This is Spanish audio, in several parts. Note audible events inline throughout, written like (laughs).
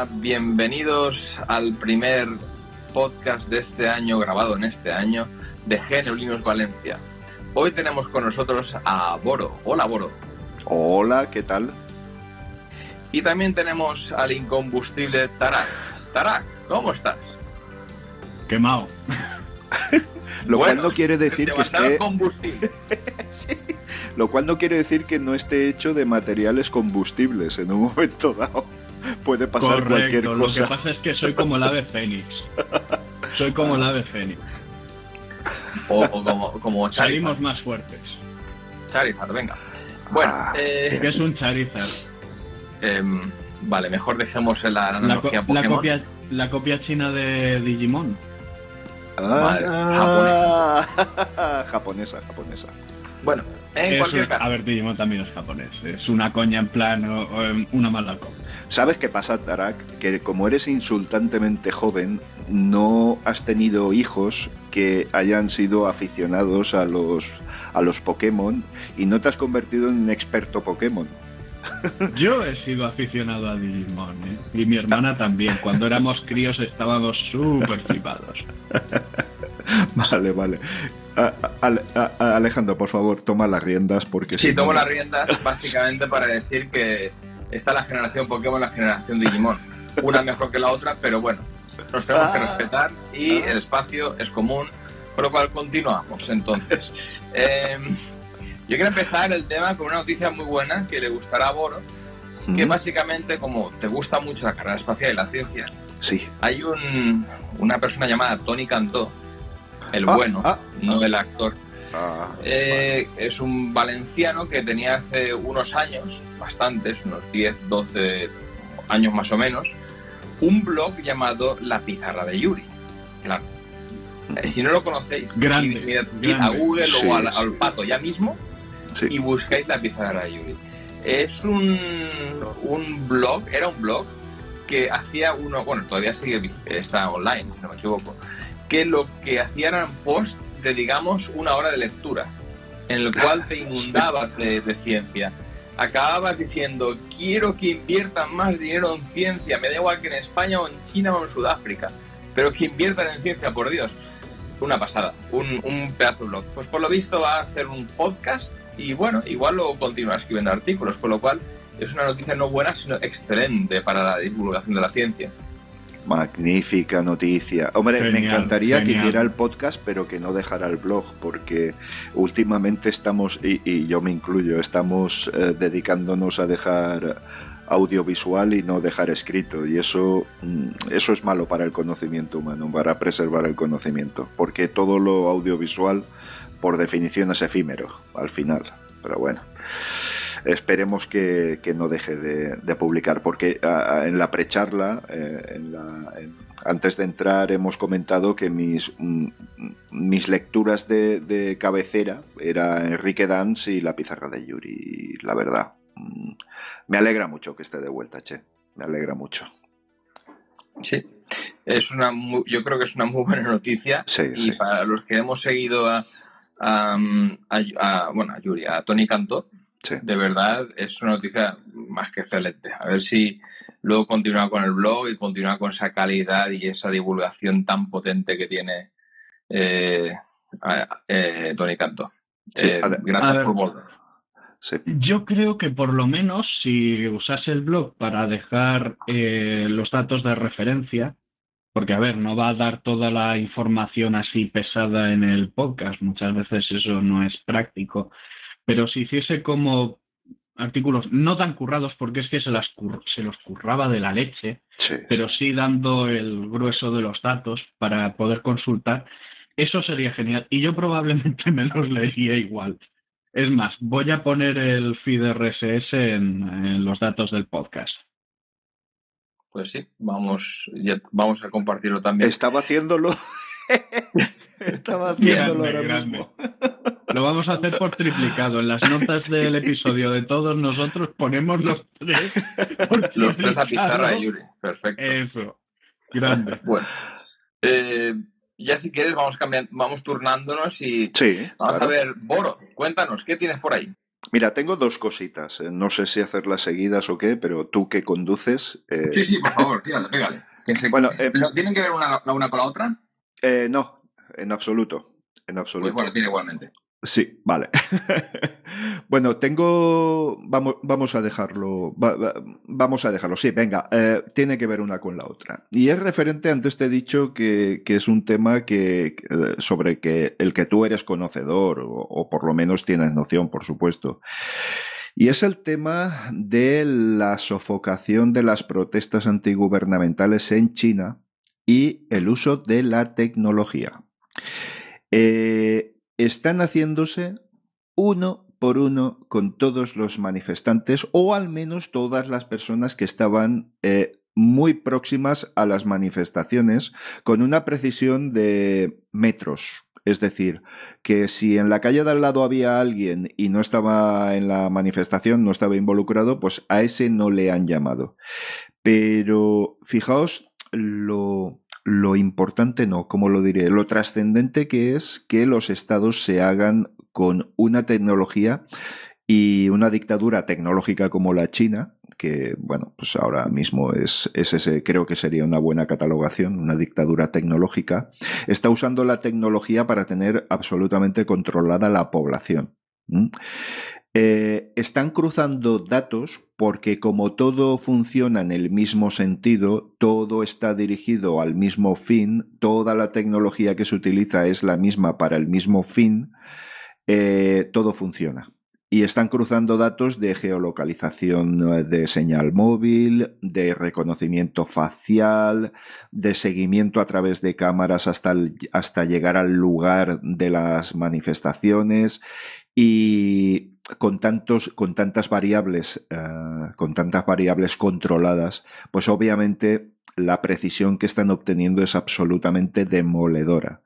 Hola, bienvenidos al primer podcast de este año, grabado en este año, de GNU Linux Valencia. Hoy tenemos con nosotros a Boro. Hola, Boro. Hola, ¿qué tal? Y también tenemos al incombustible Tarak. Tarak, ¿cómo estás? Quemado. (laughs) Lo Bueno, cual no quiere decir que esté. combustible. (laughs) Sí. Lo cual no quiere decir que no esté hecho de materiales combustibles en un momento dado. Puede pasar cualquier Correcto, lo que cosa. pasa es que soy como el ave fénix. Soy como el ave fénix. O, o como, como Charizard. Salimos más fuertes. Charizard, venga. Bueno, Ah, eh, ¿Qué es un Charizard? em, vale, mejor dejemos la La, co- la Pokémon. copia, la copia china de Digimon. Vale, Ah, (laughs) japonesa, japonesa. Bueno, en Es cualquier un- caso. a ver, Digimon también es japonés. Es una coña en plan, o- o, una mala coña. ¿Sabes qué pasa, Tarak? Que como eres insultantemente joven, no has tenido hijos que hayan sido aficionados a los, a los Pokémon y no te has convertido en un experto Pokémon. (laughs) Yo he sido aficionado a Digimon, ¿eh? Y mi hermana también. Cuando éramos críos estábamos súper flipados. (laughs) Vale, vale. A- Ale- a- a- Alejandro, por favor, toma las riendas porque Sí, si tomo no- las riendas básicamente para decir que está la generación Pokémon, la generación Digimon. Una mejor que la otra, pero bueno, nos tenemos que Ah. respetar y el espacio es común, con lo cual continuamos entonces. Eh, yo quiero empezar el tema con una noticia muy buena que le gustará a Boro, que básicamente, como te gusta mucho la carrera espacial y la ciencia, Sí. hay un, una persona llamada Tony Cantó, el Ah, bueno, ah, no el actor, ah, eh, es un valenciano que tenía hace unos años, bastantes, unos 10, 12 años más o menos, un blog llamado La Pizarra de Yuri. Claro. Eh, si no lo conocéis, Grande, id- id- id a. Google Sí, o al, sí. al pato ya mismo sí. y buscáis La Pizarra de Yuri. Es un, un blog, era un blog que hacía uno, bueno, todavía sigue, vi- está online, si no me equivoco, que lo que hacían eran posts digamos, una hora de lectura, en el cual te (laughs) inundabas de, de ciencia. Acababas diciendo, quiero que inviertan más dinero en ciencia, me da igual que en España o en China o en Sudáfrica, pero que inviertan en ciencia, por Dios. Una pasada, un, un pedazo de blog. Pues por lo visto va a hacer un podcast y bueno, igual luego continúa escribiendo artículos, con lo cual es una noticia no buena, sino excelente para la divulgación de la ciencia. Magnífica noticia. Hombre, me Genial, encantaría que hiciera el podcast, pero que no dejara el blog, porque últimamente estamos, y, y yo me incluyo, estamos eh, dedicándonos a dejar audiovisual y no dejar escrito. Y eso, mm, eso es malo para el conocimiento humano, para preservar el conocimiento, porque todo lo audiovisual, por definición, es efímero al final. Pero bueno. Esperemos que, que no deje de, de publicar, porque a- a- en la precharla, eh, en la- en- antes de entrar, hemos comentado que mis, mm, mis lecturas de, de cabecera era Enrique Dance y La Pizarra de Yuri. Y la verdad, mm, me alegra mucho que esté de vuelta, che. Me alegra mucho. Sí, es una mu- yo creo que es una muy buena noticia Sí, y sí. para los que hemos seguido a, a, a- a- bueno, a Yuri, a Tony Cantó, sí. de verdad es una noticia más que excelente. A ver si luego continúa con el blog y continúa con esa calidad y esa divulgación tan potente que tiene eh, eh, Tony Cantó. Sí, Eh, gracias ver. por volver. sí. Yo creo que por lo menos si usase el blog para dejar eh, los datos de referencia, porque a ver, no va a dar toda la información así pesada en el podcast, muchas veces eso no es práctico, pero si hiciese como artículos no tan currados, porque es que se, las cur- se los curraba de la leche, sí, pero sí dando el grueso de los datos para poder consultar, eso sería genial. Y yo probablemente (laughs) me los leería igual. Es más, voy a poner el feed RSS en, los datos del podcast. Pues sí, vamos, vamos a compartirlo también. Estaba haciéndolo. (laughs) (laughs) Estaba haciéndolo ahora mismo. Lo vamos a hacer por triplicado. En las notas (laughs) del episodio de todos nosotros ponemos los tres. (laughs) Los tres a pizarra de Yuri. Perfecto. Eso. Grande. Bueno. Eh, ya si quieres vamos cambiando, vamos turnándonos y sí, vamos a ver, Boro, cuéntanos, ¿qué tienes por ahí? Mira, tengo dos cositas. Eh, no sé si hacerlas seguidas o qué, pero tú que conduces. Eh, sí, sí, por favor, tírale, pégale. Bueno, ¿Tienen que ver una, una, con la otra? No, en absoluto. En absoluto. Pues bueno, tiene igualmente. Sí, vale. (laughs) bueno, tengo. Vamos, vamos a dejarlo. vamos a dejarlo. Sí, venga. Eh, tiene que ver una con la otra. Y es referente, antes te he dicho que, es un tema que, sobre que el que tú eres conocedor, o, por lo menos tienes noción, por supuesto. Y es el tema de la sofocación de las protestas antigubernamentales en China y el uso de la tecnología. Eh, están haciéndose uno por uno con todos los manifestantes o al menos todas las personas que estaban eh, muy próximas a las manifestaciones con una precisión de metros. Es decir, que si en la calle de al lado había alguien y no estaba en la manifestación, no estaba involucrado, pues a ese no le han llamado. Pero fijaos lo, lo importante no, como lo diré, lo trascendente que es que los estados se hagan con una tecnología y una dictadura tecnológica como la China, que bueno, pues ahora mismo es, ese, creo que sería una buena catalogación, una dictadura tecnológica, está usando la tecnología para tener absolutamente controlada la población. Eh, están cruzando datos porque como todo funciona en el mismo sentido, todo está dirigido al mismo fin, toda la tecnología que se utiliza es la misma para el mismo fin, eh, todo funciona. Y están cruzando datos de geolocalización eh, de señal móvil, de reconocimiento facial, de seguimiento a través de cámaras hasta, hasta llegar al lugar de las manifestaciones y con, tantos, con tantas variables, eh, con tantas variables controladas, pues obviamente la precisión que están obteniendo es absolutamente demoledora.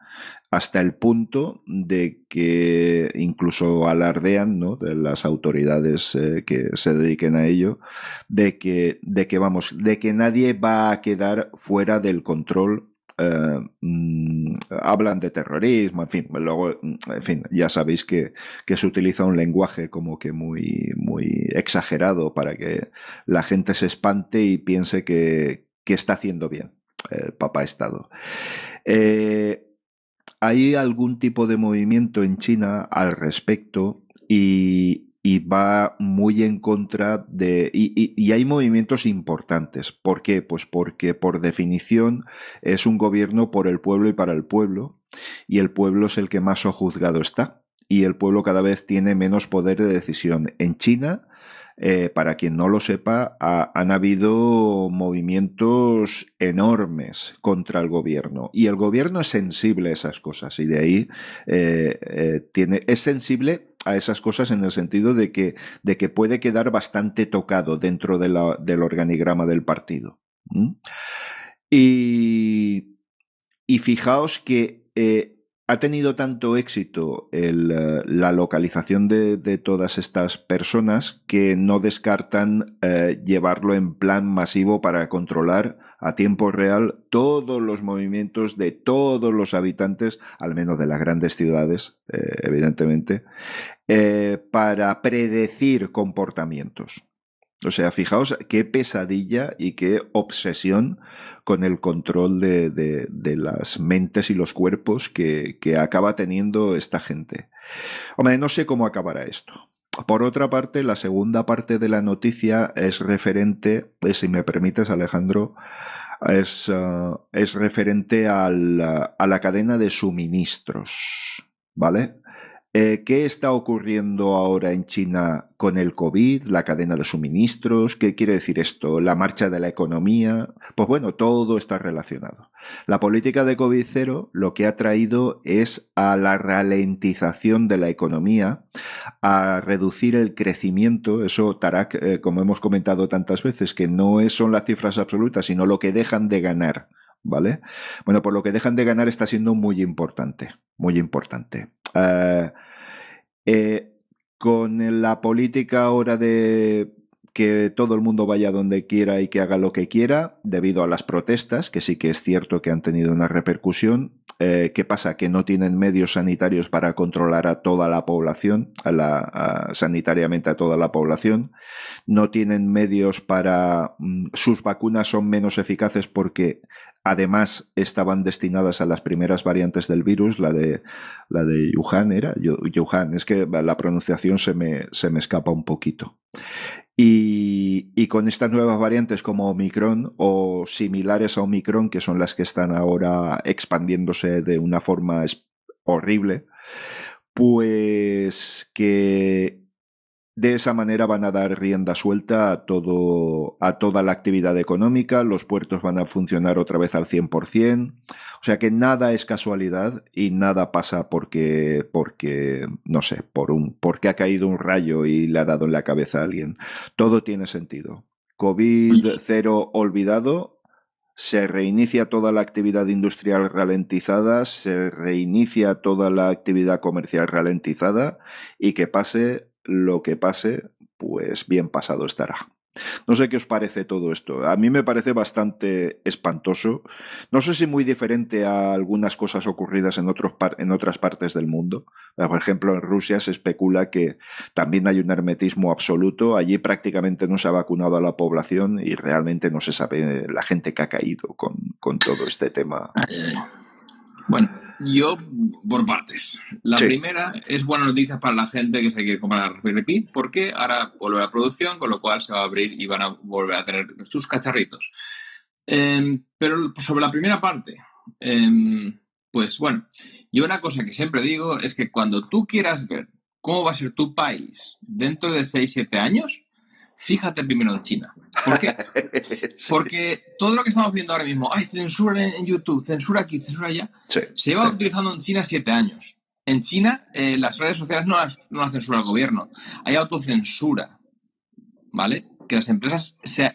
Hasta el punto de que incluso alardean ¿no? de las autoridades eh, que se dediquen a ello, de que, de que vamos, de que nadie va a quedar fuera del control eh, mm, hablan de terrorismo, en fin, luego, en fin, ya sabéis que, se utiliza un lenguaje como que muy, muy exagerado para que la gente se espante y piense que, está haciendo bien el Papa Estado. Eh, hay algún tipo de movimiento en China al respecto y, y va muy en contra de... Y, hay movimientos importantes. ¿Por qué? Pues porque por definición es un gobierno por el pueblo y para el pueblo, y el pueblo es el que más sojuzgado está, y el pueblo cada vez tiene menos poder de decisión. En China, eh, para quien no lo sepa, han habido movimientos enormes contra el gobierno y el gobierno es sensible a esas cosas y de ahí eh, eh, tiene, es sensible a esas cosas en el sentido de que, de que puede quedar bastante tocado dentro del organigrama del partido. Y, y, fijaos que eh, ha tenido tanto éxito eh, la localización de, todas estas personas que no descartan eh, llevarlo en plan masivo para controlar a tiempo real todos los movimientos de todos los habitantes, al menos de las grandes ciudades, eh, evidentemente, para predecir comportamientos. O sea, fijaos qué pesadilla y qué obsesión con el control de, las mentes y los cuerpos que, que, acaba teniendo esta gente. Hombre, no sé cómo acabará esto. Por otra parte, la segunda parte de la noticia es referente, eh, si me permites, Alejandro, es, eh, es referente a la cadena de suministros, ¿vale? Eh, ¿Qué está ocurriendo ahora en China con el COVID, la cadena de suministros? ¿Qué quiere decir esto? ¿La marcha de la economía? Pues bueno, todo está relacionado. La política de COVID cero lo que ha traído es a la ralentización de la economía, a reducir el crecimiento. Eso, Tarak, eh, como hemos comentado tantas veces, que no son las cifras absolutas, sino lo que dejan de ganar. ¿Vale? Bueno, por lo que dejan de ganar está siendo muy importante, muy importante. Eh, eh, con la política ahora de que todo el mundo vaya donde quiera y que haga lo que quiera, debido a las protestas, que sí que es cierto que han tenido una repercusión. Eh, ¿Qué pasa? Que no tienen medios sanitarios para controlar a toda la población, a la, sanitariamente a toda la población. No tienen medios para... Mm, sus vacunas son menos eficaces porque Además, estaban destinadas a las primeras variantes del virus, la de, la de Wuhan, ¿era? Wuhan, es que la pronunciación se me, se me escapa un poquito. Y, y, con estas nuevas variantes como Omicron o similares a Omicron, que son las que están ahora expandiéndose de una forma horrible, pues que de esa manera van a dar rienda suelta a, todo, a toda la actividad económica, los puertos van a funcionar otra vez al 100%, o sea que nada es casualidad y nada pasa porque, porque no sé, por un, porque ha caído un rayo y le ha dado en la cabeza a alguien. Todo tiene sentido. COVID cero olvidado, se reinicia toda la actividad industrial ralentizada, se reinicia toda la actividad comercial ralentizada y que pase lo que pase, pues bien pasado estará. No sé qué os parece todo esto. A mí me parece bastante espantoso. No sé si muy diferente a algunas cosas ocurridas en, otros en otras partes del mundo. Por ejemplo, en Rusia se especula que también hay un hermetismo absoluto. Allí prácticamente no se ha vacunado a la población y realmente no se sabe la gente que ha caído con, con todo este tema. (laughs) Bueno, yo, por partes. La primera es buena noticia para la gente que se quiere comprar Repeat, porque ahora vuelve a la producción, con lo cual se va a abrir y van a volver a tener sus cacharritos. Em, pero sobre la primera parte, em, pues bueno, yo una cosa que siempre digo es que cuando tú quieras ver cómo va a ser tu país dentro de 6-7 años, fíjate primero en China. ¿Por qué? (laughs) Porque todo lo que estamos viendo ahora mismo, ay, censura en YouTube, censura aquí, censura allá, se lleva utilizando en China siete años. En China, eh, las redes sociales no las, no censura el gobierno, hay autocensura, ¿vale? Que las empresas se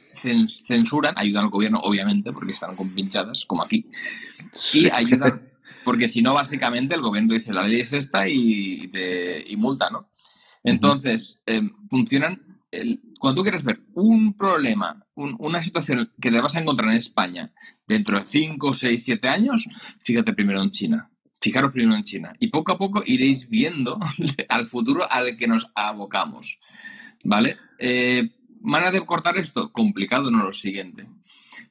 censuran, ayudan al gobierno, obviamente, porque están compinchadas, como aquí, y ayudan, (laughs) porque si no, básicamente el gobierno dice la ley es esta y, y multa, ¿no? Entonces, eh, funcionan cuando tú quieres ver un problema, una situación que te vas a encontrar en España dentro de 5, 6, 7 años, fíjate primero en China. Fijaros primero en China. Y poco a poco iréis viendo (laughs) al futuro al que nos abocamos. ¿Vale? Eh, ¿Manera de cortar esto? Complicado, no lo siguiente.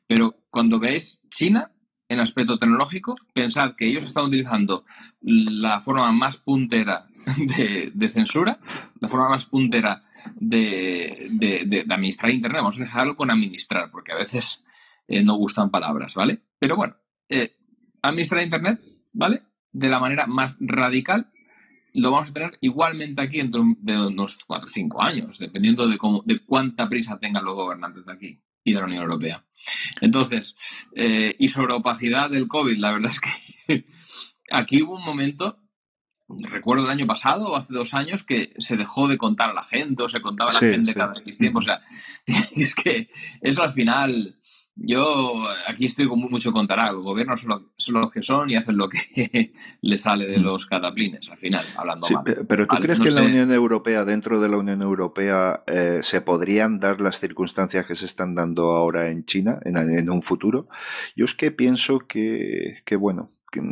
Pero cuando veis China, en aspecto tecnológico, pensad que ellos están utilizando la forma más puntera (laughs) de, censura, la forma más puntera de, administrar Internet. Vamos a dejarlo con administrar, porque a veces eh, no gustan palabras, ¿vale? Pero bueno, eh, administrar Internet, ¿vale? De la manera más radical, lo vamos a tener igualmente aquí dentro de unos 4 o 5 años, dependiendo de, cómo, de cuánta prisa tengan los gobernantes de aquí y de la Unión Europea. Entonces, eh, y sobre opacidad del COVID, la verdad es que (laughs) aquí hubo un momento recuerdo el año pasado o hace dos años que se dejó de contar a la gente o se contaba a la gente cada X tiempo. O sea, (laughs) es que eso al final, yo aquí estoy con mucho contar Los gobiernos son, los que son y hacen lo que (laughs) les sale de mm. los cataplines al final, hablando mal. Pero ¿tú crees que en la Unión Europea, dentro de la Unión Europea, eh, se podrían dar las circunstancias que se están dando ahora en China en, en un futuro? Yo es que pienso que, que bueno, que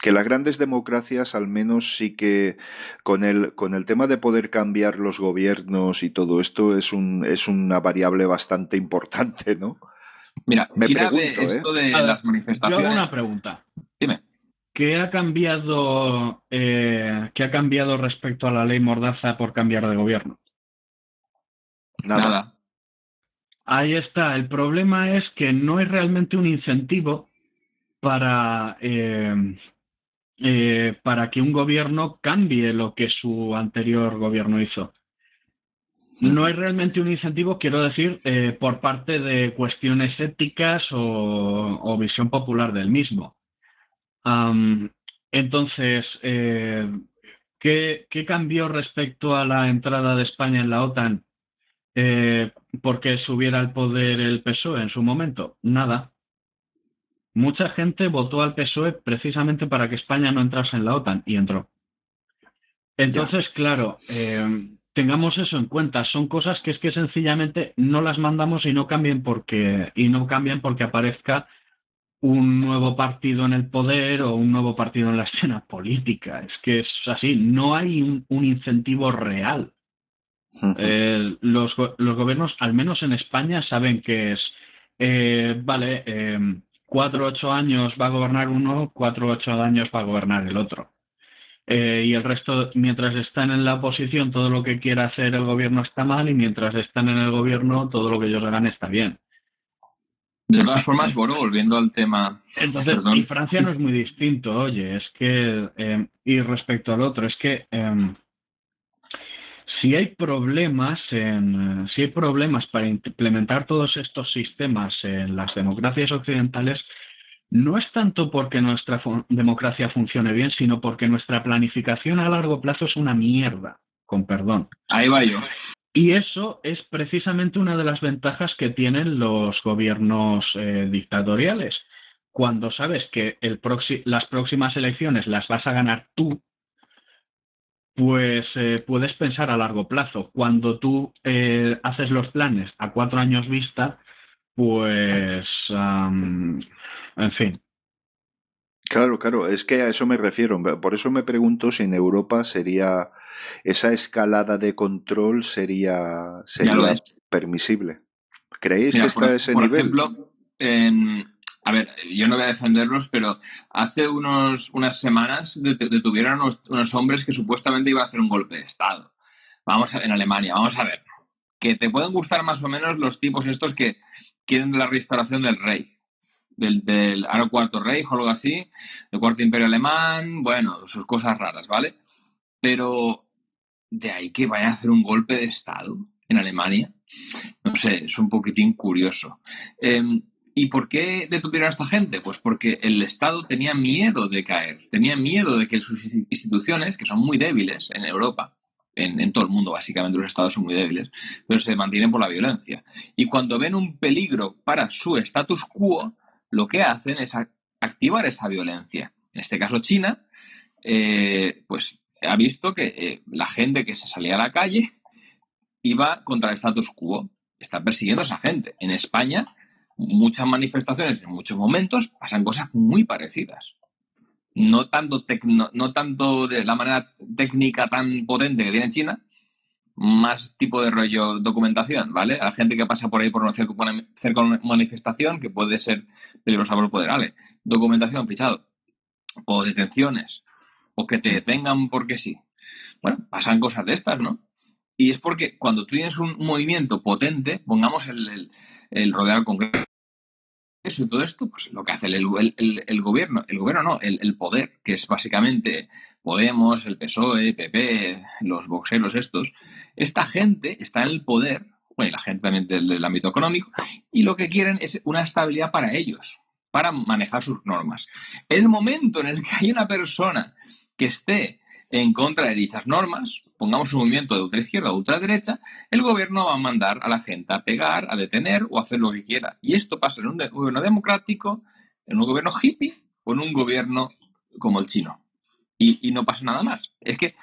que las grandes democracias al menos sí que con el, con el tema de poder cambiar los gobiernos y todo esto es, un, es una variable bastante importante, ¿no? Mira, me pregunto, esto ¿eh? de las manifestaciones. Yo hago una pregunta. Dime. ¿Qué ha cambiado, eh, ¿qué ha cambiado respecto a la ley Mordaza por cambiar de gobierno? Nada. Ahí está. El problema es que no es realmente un incentivo para, eh, eh, para que un gobierno cambie lo que su anterior gobierno hizo. No hay realmente un incentivo, quiero decir, eh, por parte de cuestiones éticas o, visión popular del mismo. entonces, eh, ¿qué, cambió respecto a la entrada de España en la OTAN? Eh, porque subiera al poder el PSOE en su momento. Nada. Mucha gente votó al PSOE precisamente para que España no entrase en la OTAN y entró. Entonces, claro, tengamos eso en cuenta. Son cosas que es que sencillamente no las mandamos y no cambien porque y no cambian porque aparezca un nuevo partido en el poder o un nuevo partido en la escena política. Es que es así. No hay un, incentivo real. Eh, los, los, gobiernos, al menos en España, saben que es eh, vale. Cuatro ocho años va a gobernar uno, cuatro ocho años va a gobernar el otro. Eh, y el resto, mientras están en la oposición, todo lo que quiera hacer el gobierno está mal y mientras están en el gobierno, todo lo que ellos hagan está bien. De todas formas, bueno, volviendo al tema. Entonces, y Francia no es muy distinto, oye, es que, eh, y respecto al otro, es que em, si hay problemas en, si hay problemas para implementar todos estos sistemas en las democracias occidentales, no es tanto porque nuestra democracia funcione bien, sino porque nuestra planificación a largo plazo es una mierda, con perdón. Ahí va yo. Y eso es precisamente una de las ventajas que tienen los gobiernos eh, dictatoriales. Cuando sabes que el las próximas elecciones las vas a ganar tú, pues eh, puedes pensar a largo plazo. Cuando tú eh, haces los planes a cuatro años vista, pues en fin. Claro, claro, es que a eso me refiero. Por eso me pregunto si en Europa sería esa escalada de control sería, sería permisible. ¿Creéis que está a ese por nivel? Ejemplo, a ver, yo no voy a defenderlos, pero hace unos, unas semanas detuvieron unos, unos, hombres que supuestamente iban a hacer un golpe de Estado. Vamos a, en Alemania, vamos a ver. Que te pueden gustar más o menos los tipos estos que quieren la restauración del rey del, del cuarto rey o algo así, el cuarto imperio alemán, bueno, sus cosas raras, ¿vale? Pero de ahí que vaya a hacer un golpe de Estado en Alemania, no sé, es un poquitín curioso. Em, ¿Y por qué detuvieron a esta gente? Pues porque el Estado tenía miedo de caer, tenía miedo de que sus instituciones, que son muy débiles en Europa, en, todo el mundo básicamente los estados son muy débiles, pero se mantienen por la violencia. Y cuando ven un peligro para su status quo, lo que hacen es activar esa violencia. En este caso, China, eh, pues ha visto que eh, la gente que se salía a la calle iba contra el status quo, está persiguiendo a esa gente. En España, muchas manifestaciones, en muchos momentos, pasan cosas muy parecidas. No tanto, no tanto de la manera técnica tan potente que tiene China, más tipo de rollo documentación, ¿vale? A gente que pasa por ahí por una cerca manifestación que puede ser peligrosa por el poder, ¿vale? Documentación, fichado. O detenciones. O que te detengan porque sí. Bueno, pasan cosas de estas, ¿no? Y es porque cuando tú tienes un movimiento potente, pongamos el, el, el rodear al Congreso eso y todo esto, pues lo que hace el, gobierno, el gobierno no, el, poder, que es básicamente Podemos, el PSOE, PP, los boxeros estos, esta gente está en el poder, bueno, y la gente también del, ámbito económico, y lo que quieren es una estabilidad para ellos, para manejar sus normas. El momento en el que hay una persona que esté en contra de dichas normas, pongamos un movimiento de ultraizquierda o ultraderecha, el gobierno va a mandar a la gente a pegar, a detener o a hacer lo que quiera. Y esto pasa en un gobierno democrático, en un gobierno hippie o en un gobierno como el chino. Y, no pasa nada más. Es que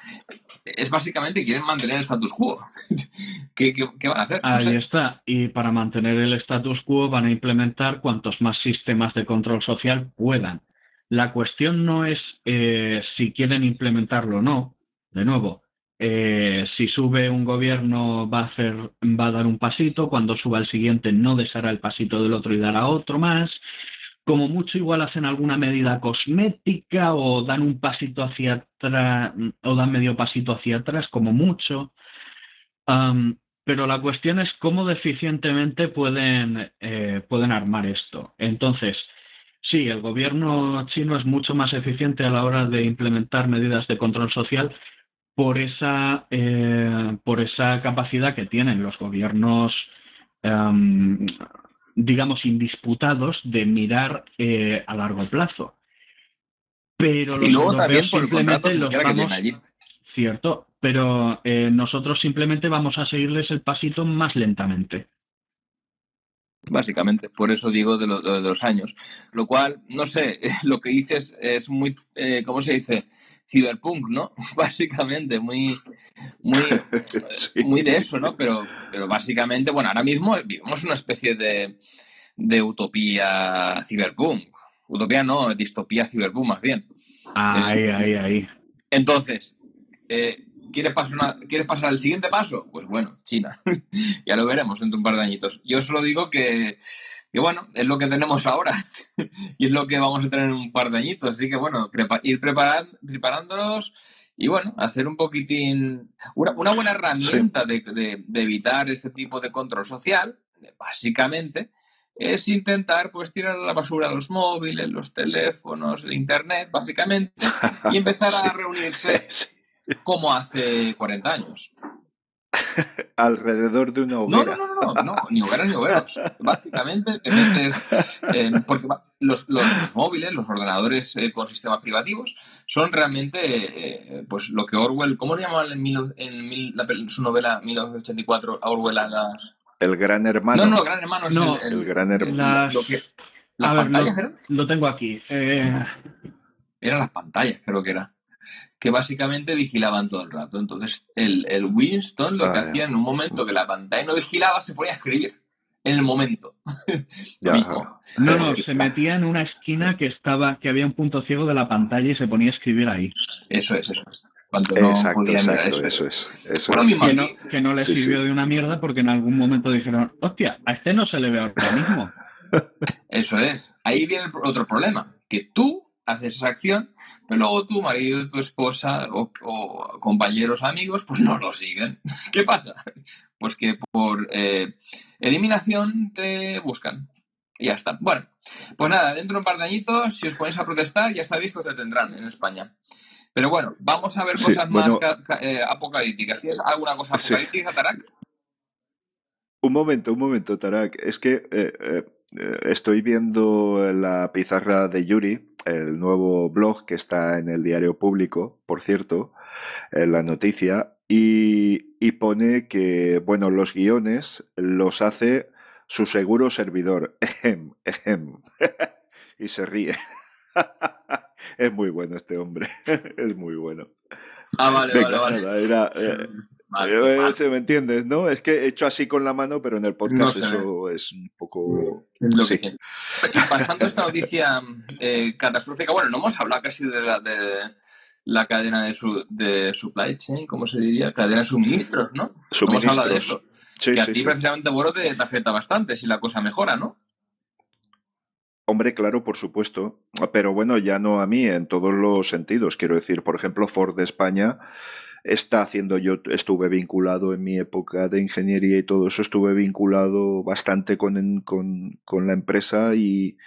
es básicamente quieren mantener el status quo. (laughs) ¿Qué, van a hacer? Ahí está. Y para mantener el status quo van a implementar cuantos más sistemas de control social puedan. La cuestión no es eh, si quieren implementarlo o no. De nuevo, eh, si sube un gobierno va a dar un pasito, cuando suba el siguiente no deshará el pasito del otro y dará otro más. Como mucho igual hacen alguna medida cosmética o dan un pasito hacia atrás o dan medio pasito hacia atrás, como mucho. pero la cuestión es cómo deficientemente pueden, eh, pueden armar esto. Entonces, Sí, el gobierno chino es mucho más eficiente a la hora de implementar medidas de control social por esa, eh, por esa capacidad que tienen los gobiernos, em, digamos, indisputados de mirar eh, a largo plazo. Pero los y luego también por el contrato simplemente los que vamos, tienen allí. cierto, pero eh, nosotros simplemente vamos a seguirles el pasito más lentamente. Básicamente, por eso digo de, lo- de los años. Lo cual, no sé, (laughs) lo que dices es muy, eh, ¿cómo se dice? Cyberpunk, ¿no? (laughs) Básicamente, muy, muy, (laughs) Sí. muy de eso, ¿no? Pero, pero básicamente, bueno, ahora mismo vivimos una especie de, de utopía cyberpunk. Utopía no, distopía cyberpunk más bien. Ahí, ahí, ahí. Entonces, eh, ¿quieres, pasar una- ¿quieres pasar al siguiente paso? Pues bueno, China. (laughs) ya lo veremos dentro de un par de añitos. Yo solo digo que, que, bueno, es lo que tenemos ahora (laughs) y es lo que vamos a tener en un par de añitos. Así que, bueno, prepa- ir preparándonos y, bueno, hacer un poquitín... Una, una buena herramienta de, de- de evitar ese tipo de control social, básicamente, es intentar pues tirar a la basura los móviles, los teléfonos, el internet, básicamente, y empezar a (laughs) reunirse Sí. Como hace 40 años. (laughs) Alrededor de una No, hoguera. no, no, no, no, ni hogueros ni hogueros. Básicamente, te metes, eh, porque los, los- los móviles, los ordenadores eh, con sistemas privativos, son realmente eh, pues lo que Orwell, ¿cómo le llamaban en, mil- en mil- la su novela 1984 a Orwell a las... El gran hermano. No, no, Gran Hermano es No, el, el gran hermano. Las- lo que... Las A ver, pantallas lo, eran, lo tengo aquí. Eh, eran las pantallas, creo que era. Que básicamente vigilaban todo el rato. Entonces, el, el Winston lo que Vaya. hacía en un momento que la pantalla no vigilaba, se ponía a escribir. En el momento. (laughs) Ya. No, no, Eh, se metía en una esquina que estaba, que había un punto ciego de la pantalla y se ponía a escribir ahí. Eso es, eso es. No Exacto, exacto, eso es. Eso Bueno, es. Que no, que no le Sí, sirvió sí. de una mierda porque en algún momento dijeron, hostia, a este no se le ve ahora mismo. (laughs) Eso es. Ahí viene otro problema, que tú haces esa acción, pero luego tu marido, tu esposa o, o compañeros, amigos, pues no lo siguen. (laughs) ¿Qué pasa? Pues que por eh, eliminación te buscan. Y ya está. Bueno, pues nada, dentro de un par de añitos, si os ponéis a protestar, ya sabéis que os detendrán en España. Pero bueno, vamos a ver cosas más bueno. eh, apocalípticas. ¿Tienes alguna cosa Sí. apocalíptica, Tarak? Un momento, un momento, Tarak. Es que eh, estoy viendo la pizarra de Yuri, el nuevo blog que está en el diario público, por cierto, en la noticia, y, y pone que, bueno, los guiones los hace su seguro servidor. (laughs) Ejem, ejem. (laughs) y se ríe. (laughs) es muy bueno este hombre, es muy bueno. Ah, vale, Venga, vale, vale. era, eh, se me entiendes, ¿no? Es que he hecho así con la mano, pero en el No podcast eso es un poco... Lo Sí. que. Y pasando a esta noticia eh, catastrófica, bueno, no hemos hablado casi de la, de la cadena de, su, de supply chain, ¿cómo se diría? Cadena de suministros, ¿no? No hemos hablado de Suministros. eso. Sí, que a sí, ti sí. precisamente, Boro, te, te afecta bastante si la cosa mejora, ¿no? Hombre, claro, por supuesto. Pero bueno, ya no a mí, en todos los sentidos. Quiero decir, por ejemplo, Ford de España está haciendo, yo estuve vinculado en mi época de ingeniería y todo eso, estuve vinculado bastante con, con, con la empresa y,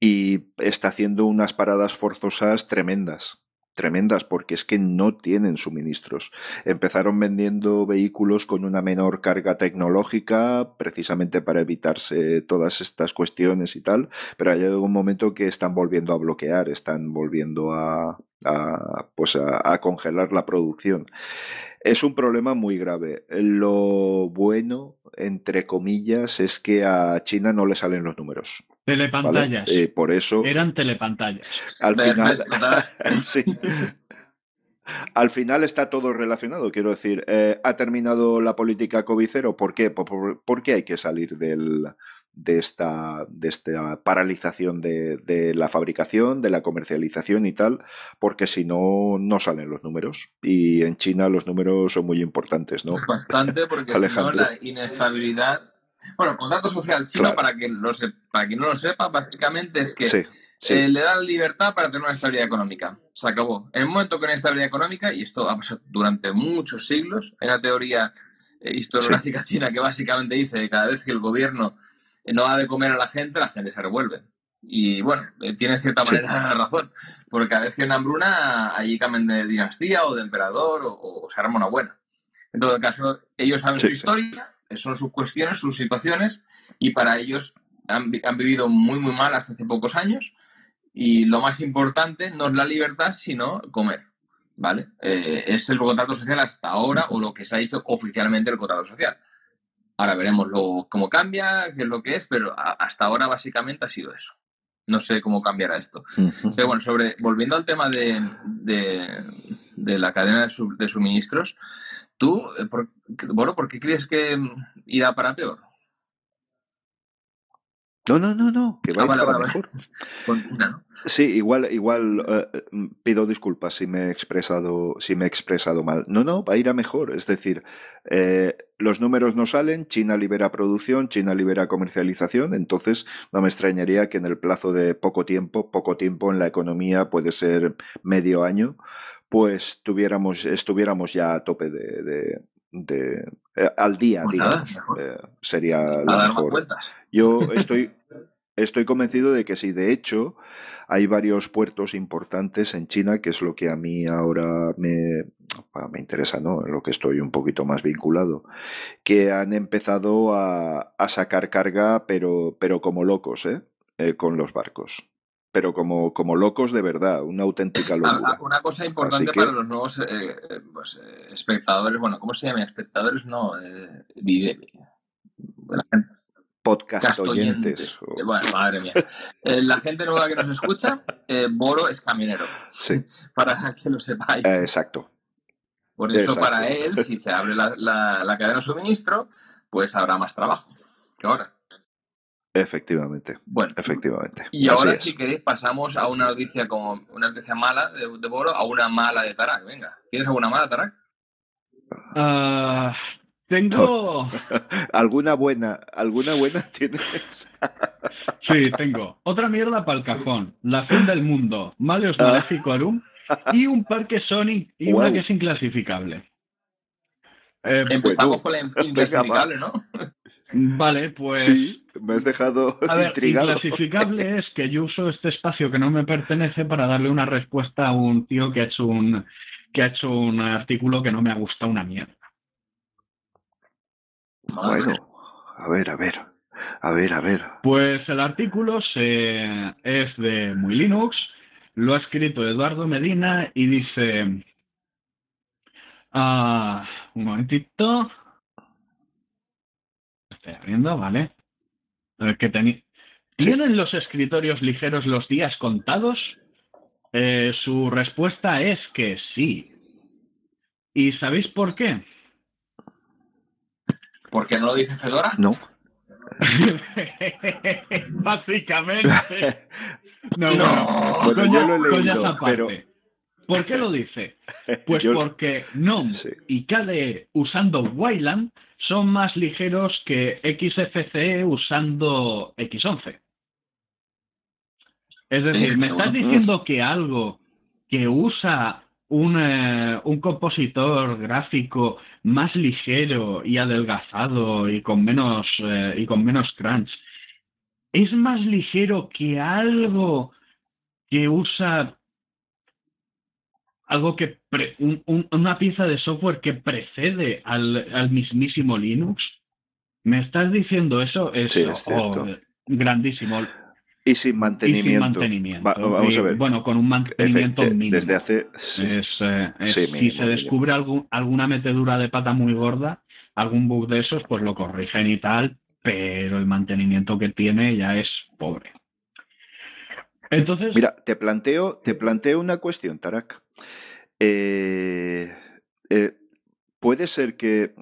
y está haciendo unas paradas forzosas tremendas. Tremendas, porque es que no tienen suministros. Empezaron vendiendo vehículos con una menor carga tecnológica, precisamente para evitarse todas estas cuestiones y tal, pero ha llegado un momento que están volviendo a bloquear, están volviendo a, a, pues a, a congelar la producción. Es un problema muy grave. Lo bueno, entre comillas, es que a China no le salen los números. ¿Vale? Telepantallas. Eh, por eso, Eran telepantallas. al final, (laughs) sí. Al final está todo relacionado, quiero decir, eh, ha terminado la política COVID cero, ¿por qué? Por, por- porque hay que salir del, de, esta, de esta paralización de, de la fabricación, de la comercialización y tal, porque si no, no salen los números. Y en China los números son muy importantes, ¿no? Bastante, porque si no, la inestabilidad. Bueno, contrato social chino, Claro. para, quien lo para quien no lo sepa, básicamente es que Sí, sí. Eh, le dan libertad para tener una estabilidad económica. Se acabó. En el momento que no hay estabilidad económica, y esto ha pasado durante muchos siglos, hay una teoría eh, historiográfica china que básicamente dice que cada vez que el gobierno no da de comer a la gente, la gente se revuelve. Y bueno, eh, tiene cierta manera razón, porque cada vez que hay una hambruna, allí cambian de dinastía o de emperador o, se arma una buena. En todo caso, ellos saben su historia, son sus cuestiones, sus situaciones, y para ellos han, vivido muy, muy mal hasta hace pocos años. Y lo más importante no es la libertad, sino comer. ¿Vale? Eh, es el contrato social hasta ahora, o lo que se ha dicho oficialmente el contrato social. Ahora veremos cómo cambia, qué es lo que es, pero hasta ahora básicamente ha sido eso. No sé cómo cambiará esto. Pero bueno, sobre, volviendo al tema de, la cadena de, suministros, tú, eh, por, bueno, ¿por qué crees que irá para peor? No, no, no, no, que va a ir mejor. Sí, igual, igual eh, pido disculpas si me he expresado, si me he expresado mal. No, no, va a ir a mejor. Es decir, eh, los números no salen, China libera producción, China libera comercialización, entonces no me extrañaría que en el plazo de poco tiempo, poco tiempo en la economía puede ser medio año, pues tuviéramos, estuviéramos ya a tope de, de, eh, al día, pues digamos, sería la mejor. Yo (laughs) estoy, Estoy convencido de que sí. De hecho, hay varios puertos importantes en China, que es lo que a mí ahora me, me interesa, ¿no? En lo que estoy un poquito más vinculado, que han empezado a, sacar carga, pero, pero como locos, ¿eh? ¿eh? Con los barcos. Pero como, como locos de verdad, una auténtica locura. Una cosa importante para los nuevos eh, pues, eh, espectadores, bueno, ¿cómo se llama? Espectadores, no, la gente podcast oyentes. Bueno, madre mía. Eh, la gente nueva que nos escucha, eh, Boro es camionero. Sí. (laughs) Para que lo sepáis. Eh, exacto. Por eso para él, si se abre la, cadena de suministro, pues habrá más trabajo que ahora. Efectivamente. Bueno. Efectivamente. Y ahora, si queréis, pasamos a una noticia como una noticia mala de, Boro a una mala de Tarak. Venga. ¿Tienes alguna mala, Tarak? Ah, tengo. (laughs) ¿Alguna buena? ¿Alguna buena (laughs) tienes? sí, tengo. Otra mierda para el cajón. La fin del mundo. Maleos ah. Maleficorum. Y un parque Sonic y una que es inclasificable. Eh, Empezamos con la inclasificable, (laughs) ¿no? (laughs) Vale, pues. Sí, me has dejado (laughs) a ver, intrigado. Inclasificable es que yo uso este espacio que no me pertenece para darle una respuesta a un tío que ha hecho un que ha hecho un artículo que no me ha gustado una mierda. Bueno, a ver, a ver. A ver, a ver. Pues el artículo se, es de Muy Linux, lo ha escrito Eduardo Medina y dice... Ah, un momentito. Estoy abriendo, vale. Que ¿Tienen los escritorios ligeros los días contados? Eh, su respuesta es que sí. ¿Y sabéis por qué? ¿Por qué no lo dice Fedora? No. (laughs) Básicamente. (laughs) No, no. Bueno, yo lo he leído, pero... ¿Por qué lo dice? (laughs) Pues porque NOM y KDE usando Wayland son más ligeros que XFCE usando X11. Es decir, (laughs) me estás diciendo que algo que usa un, eh, un, compositor gráfico más ligero y adelgazado y con menos eh, y con menos crunch es más ligero que algo que usa algo que una pieza de software que precede al, al, mismísimo Linux me estás diciendo eso es, oh, grandísimo y sin mantenimiento. vamos a ver. Bueno, con un mantenimiento mínimo. Desde hace. Eh, si se descubre alguna metedura de pata muy gorda, algún bug de esos, pues lo corrigen y tal, pero el mantenimiento que tiene ya es pobre. Entonces. Mira, te planteo, te planteo una cuestión, Tarak. Eh, eh, puede ser que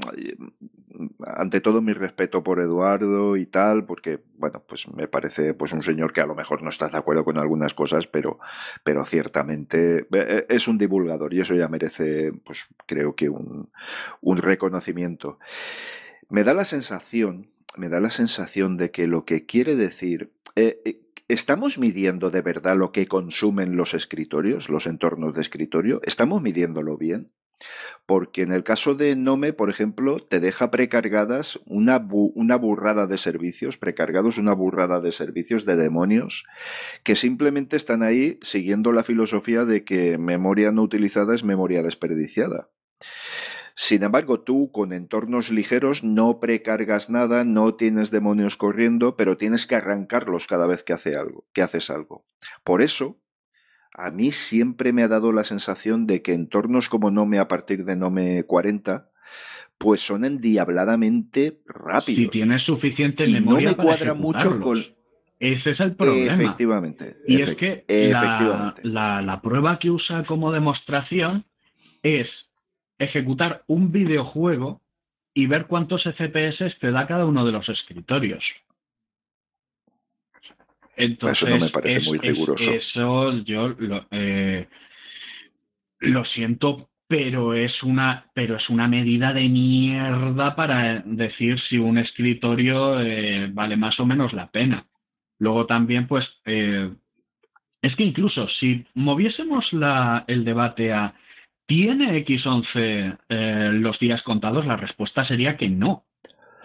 ante todo mi respeto por Eduardo y tal, porque, bueno, pues me parece pues un señor que a lo mejor no está de acuerdo con algunas cosas, pero, pero ciertamente eh, es un divulgador y eso ya merece, pues creo que un, un reconocimiento. Me da la sensación, me da la sensación de que lo que quiere decir, ¿estamos midiendo de verdad lo que consumen los escritorios, los entornos de escritorio? ¿Estamos midiéndolo bien? Porque en el caso de Nome, por ejemplo, te deja precargadas una, una burrada de servicios, precargados una burrada de servicios de demonios, que simplemente están ahí siguiendo la filosofía de que memoria no utilizada es memoria desperdiciada. Sin embargo, tú con entornos ligeros no precargas nada, no tienes demonios corriendo, pero tienes que arrancarlos cada vez que, hace algo, que haces algo. Por eso, a mí siempre me ha dado la sensación de que entornos como Nome a partir de Nome 40, pues son endiabladamente rápidos. Si tienes suficiente y no me cuadra mucho con ese es el problema. Efectivamente. Y es que la, la, prueba que usa como demostración es ejecutar un videojuego y ver cuántos FPS te da cada uno de los escritorios. Entonces, eso no me parece muy riguroso. eso yo lo, eh, lo siento, pero es una pero es una medida de mierda para decir si un escritorio eh, vale más o menos la pena. Luego también, pues, eh, es que incluso si moviésemos la, el debate a ¿tiene X11 los días contados? La respuesta sería que no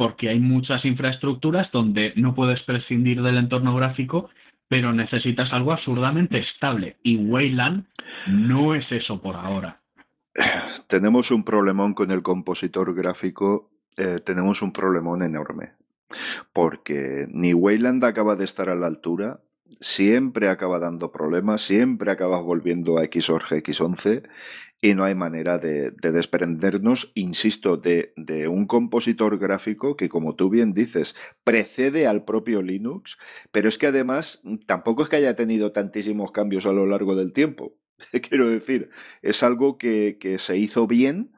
porque hay muchas infraestructuras donde no puedes prescindir del entorno gráfico, pero necesitas algo absurdamente estable. Y Wayland no es eso por ahora. (sighs) Tenemos un problemón con el compositor gráfico, eh, tenemos un problemón enorme, porque ni Wayland acaba de estar a la altura, siempre acaba dando problemas, siempre acabas volviendo a Xorg X11 y no hay manera de, desprendernos, insisto, de, un compositor gráfico que, como tú bien dices, precede al propio Linux, pero es que además tampoco es que haya tenido tantísimos cambios a lo largo del tiempo. (laughs) Quiero decir, es algo que se hizo bien,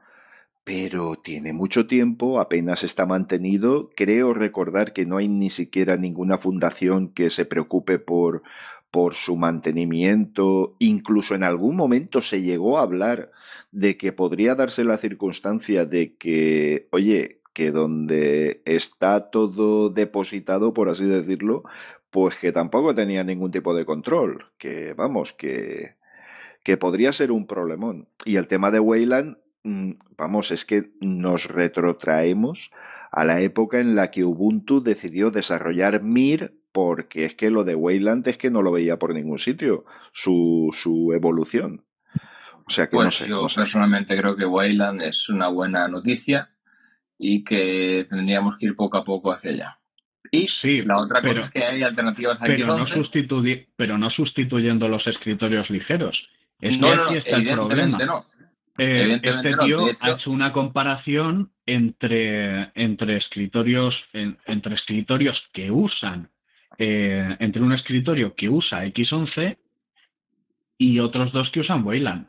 pero tiene mucho tiempo, apenas está mantenido. Creo recordar que no hay ni siquiera ninguna fundación que se preocupe por, por su mantenimiento. Incluso en algún momento se llegó a hablar de que podría darse la circunstancia de que, oye, que donde está todo depositado, por así decirlo, pues que tampoco tenía ningún tipo de control. Que vamos, que, que podría ser un problemón. Y el tema de Wayland Mm, vamos, es que nos retrotraemos a la época en la que Ubuntu decidió desarrollar Mir porque es que lo de Wayland es que no lo veía por ningún sitio, su, su evolución. O sea que no pues sé. Yo personalmente creo que Wayland es una buena noticia y que tendríamos que ir poco a poco hacia allá. Y sí, la otra cosa es que hay alternativas a pero no, pero no sustituyendo los escritorios ligeros. Es no, no, está el problema. no. Eh, este tío ha hecho una comparación entre, entre escritorios, entre escritorios que usan, eh, entre un escritorio que usa X11 y otros dos que usan Wayland.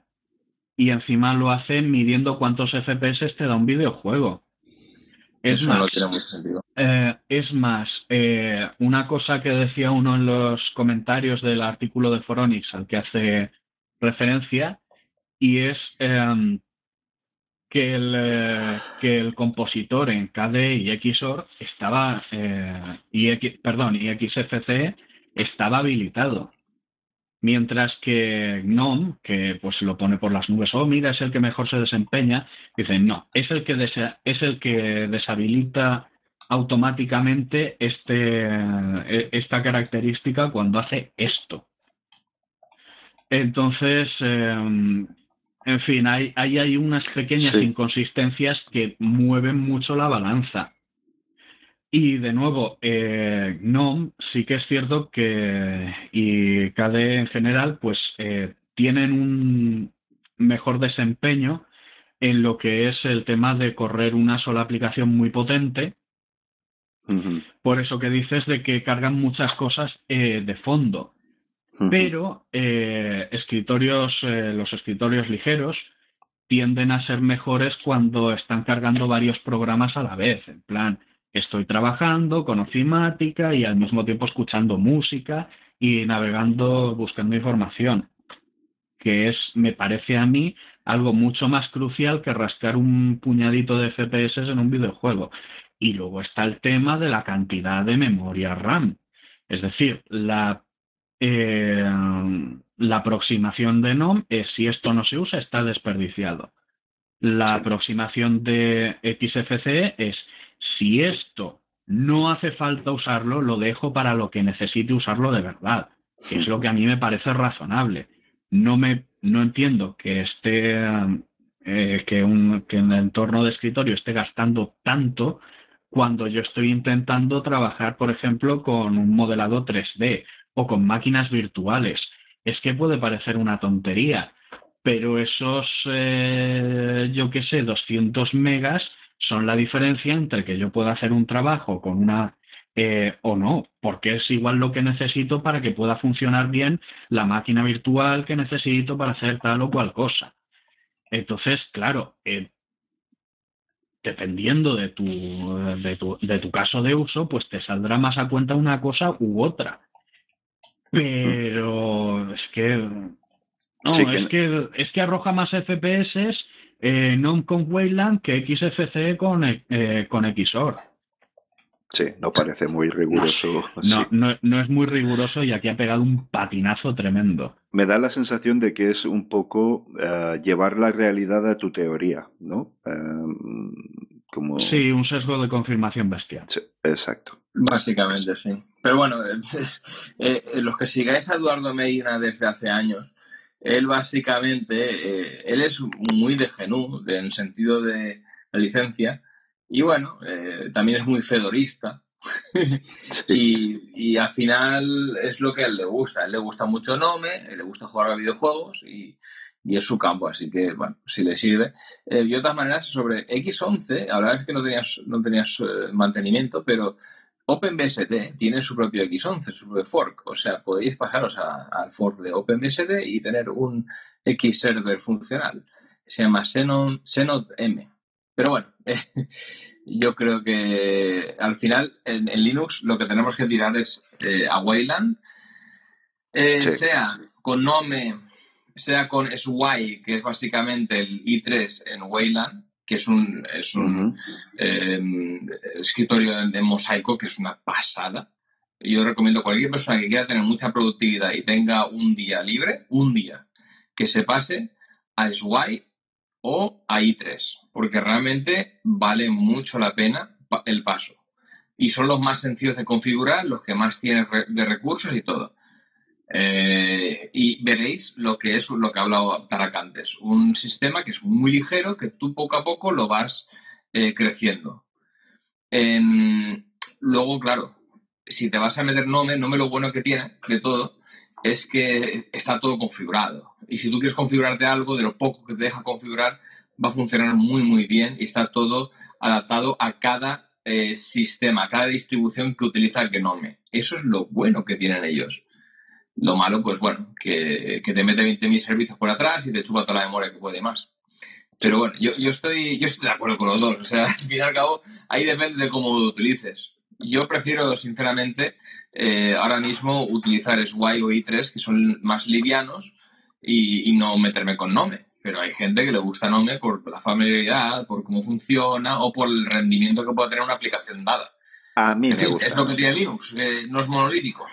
Y encima lo hace midiendo cuántos FPS te da un videojuego. Es más, eh, es más una cosa que decía uno en los comentarios del artículo de Foronix al que hace referencia y es em, que, el, eh, que el compositor en KDE y XOR estaba, eh, perdón, y XFCE estaba habilitado. Mientras que GNOME, que pues lo pone por las nubes, oh, mira, es el que mejor se desempeña, dicen, no, es el que, es el que deshabilita automáticamente este, e-, esta característica cuando hace esto. Entonces, em, en fin, hay, hay, unas pequeñas inconsistencias que mueven mucho la balanza. Y de nuevo, eh, GNOME sí que es cierto que, y KDE en general, pues eh, tienen un mejor desempeño en lo que es el tema de correr una sola aplicación muy potente. Por eso que dices de que cargan muchas cosas eh, de fondo. Pero eh, escritorios, eh, los escritorios ligeros tienden a ser mejores cuando están cargando varios programas a la vez. En plan, estoy trabajando con ofimática y al mismo tiempo escuchando música y navegando buscando información. Que es, me parece a mí, algo mucho más crucial que rascar un puñadito de FPS en un videojuego. Y luego está el tema de la cantidad de memoria RAM. Es decir, la eh, la aproximación de NOM es si esto no se usa, está desperdiciado. La aproximación de XFCE es si esto no hace falta usarlo, lo dejo para lo que necesite usarlo de verdad, que es lo que a mí me parece razonable. No me no entiendo que esté eh, que, un, que en el entorno de escritorio esté gastando tanto cuando yo estoy intentando trabajar, por ejemplo, con un modelado 3D o con máquinas virtuales. Es que puede parecer una tontería, pero esos, eh, yo qué sé, 200 megas son la diferencia entre que yo pueda hacer un trabajo con una eh, o no, porque es igual lo que necesito para que pueda funcionar bien la máquina virtual que necesito para hacer tal o cual cosa. Entonces, claro, eh, dependiendo de tu, de, tu, de tu caso de uso, pues te saldrá más a cuenta una cosa u otra. Pero es que no, es que es que arroja más FPS eh, no con Wayland que XFCE con, eh, con XOR. Sí, no parece muy riguroso. No, no, es muy riguroso y aquí ha pegado un patinazo tremendo. Me da la sensación de que es un poco eh, llevar la realidad a tu teoría, ¿no? Em, como... Sí, un sesgo de confirmación bestia. Sí, exacto. Básicamente, sí. Pero bueno, (laughs) eh, eh, los que sigáis a Eduardo Medina desde hace años, él básicamente, él es muy de genú, en sentido de la licencia, y bueno, eh, también es muy fedorista. (laughs) y, al final es lo que a él le gusta. A él le gusta mucho Nome, le gusta jugar a videojuegos y, es su campo, así que bueno, si le sirve. Eh, de otras maneras, sobre X11, la verdad es que no tenías, no tenías eh, mantenimiento, pero OpenBSD tiene su propio X11, su propio fork. O sea, podéis pasaros al fork de OpenBSD y tener un X server funcional. Se llama Xenon, Xenon M. Pero bueno, (laughs) yo creo que al final en, Linux lo que tenemos que tirar es eh, a Wayland, sea con Nome, sea con SY, que es básicamente el i3 en Wayland, que es un, es un em, escritorio de, mosaico que es una pasada. Yo recomiendo a cualquier persona que quiera tener mucha productividad y tenga un día libre, un día, que se pase a SY o a i3 porque realmente vale mucho la pena el paso. Y son los más sencillos de configurar, los que más tienen de recursos y todo. Eh, y veréis lo que es lo que ha hablado Tarak antes. Un sistema que es muy ligero, que tú poco a poco lo vas eh, creciendo. luego, claro, si te vas a meter Nome, Nome lo bueno que tiene de todo es que está todo configurado. Y si tú quieres configurarte algo, de lo poco que te deja configurar, va a funcionar muy, muy bien y está todo adaptado a cada eh, sistema, a cada distribución que utiliza el Genome. Eso es lo bueno que tienen ellos. Lo malo, pues bueno, que, te mete 20.000 servicios por atrás y te chupa toda la memoria que puede más. Pero bueno, yo, estoy, yo estoy de acuerdo con los dos. O sea, (laughs) al fin y al cabo, ahí depende de cómo lo utilices. Yo prefiero, sinceramente, eh, ahora mismo utilizar SY o i3, que son más livianos, y, y no meterme con Nome pero hay gente que le gusta Nome por la familiaridad, por cómo funciona o por el rendimiento que puede tener una aplicación dada. A mí me gusta. Es lo que tiene Linux, no es monolítico.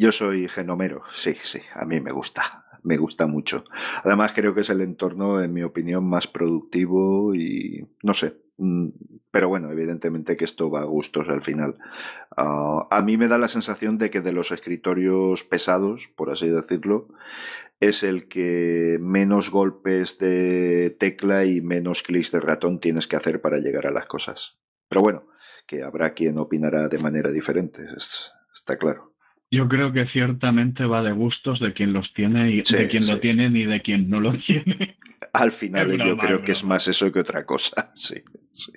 Yo soy genomero, sí, sí, a mí me gusta, me gusta mucho. Además creo que es el entorno, en mi opinión, más productivo y no sé, mm, pero bueno, evidentemente que esto va a gustos al final. Ah, a mí me da la sensación de que de los escritorios pesados, por así decirlo, es el que menos golpes de tecla y menos clics de ratón tienes que hacer para llegar a las cosas. Pero bueno, que habrá quien opinará de manera diferente, está claro. Yo creo que ciertamente va de gustos de quien los tiene y de quien lo tiene y de quien no lo (laughs) tiene. Al final yo creo que es más eso que otra cosa, (laughs) sí, sí.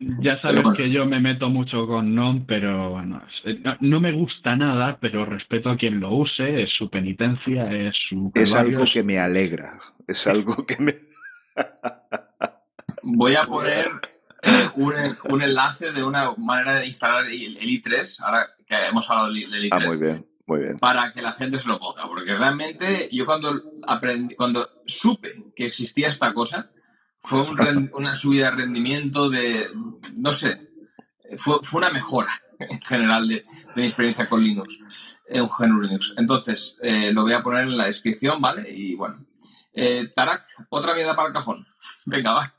Ya sabes que yo me meto mucho con NOM, pero bueno, no, me gusta nada, pero respeto a quien lo use, es su penitencia, es su... Es algo que me alegra, es algo que me... (laughs) Voy a poner eh, un, enlace de una manera de instalar el, i3, ahora que hemos hablado del i3. Ah, muy bien, muy bien. Para que la gente se lo ponga, porque realmente yo cuando aprendí, cuando supe que existía esta cosa, fue (laughs) una subida de rendimiento de, no sé, fue, una mejora (laughs) en general de, mi experiencia con Linux, en Linux. Entonces, eh, lo voy a poner en la descripción, ¿vale? Y bueno, Eh, Tarak, otra mierda para el cajón. (laughs) Venga, va.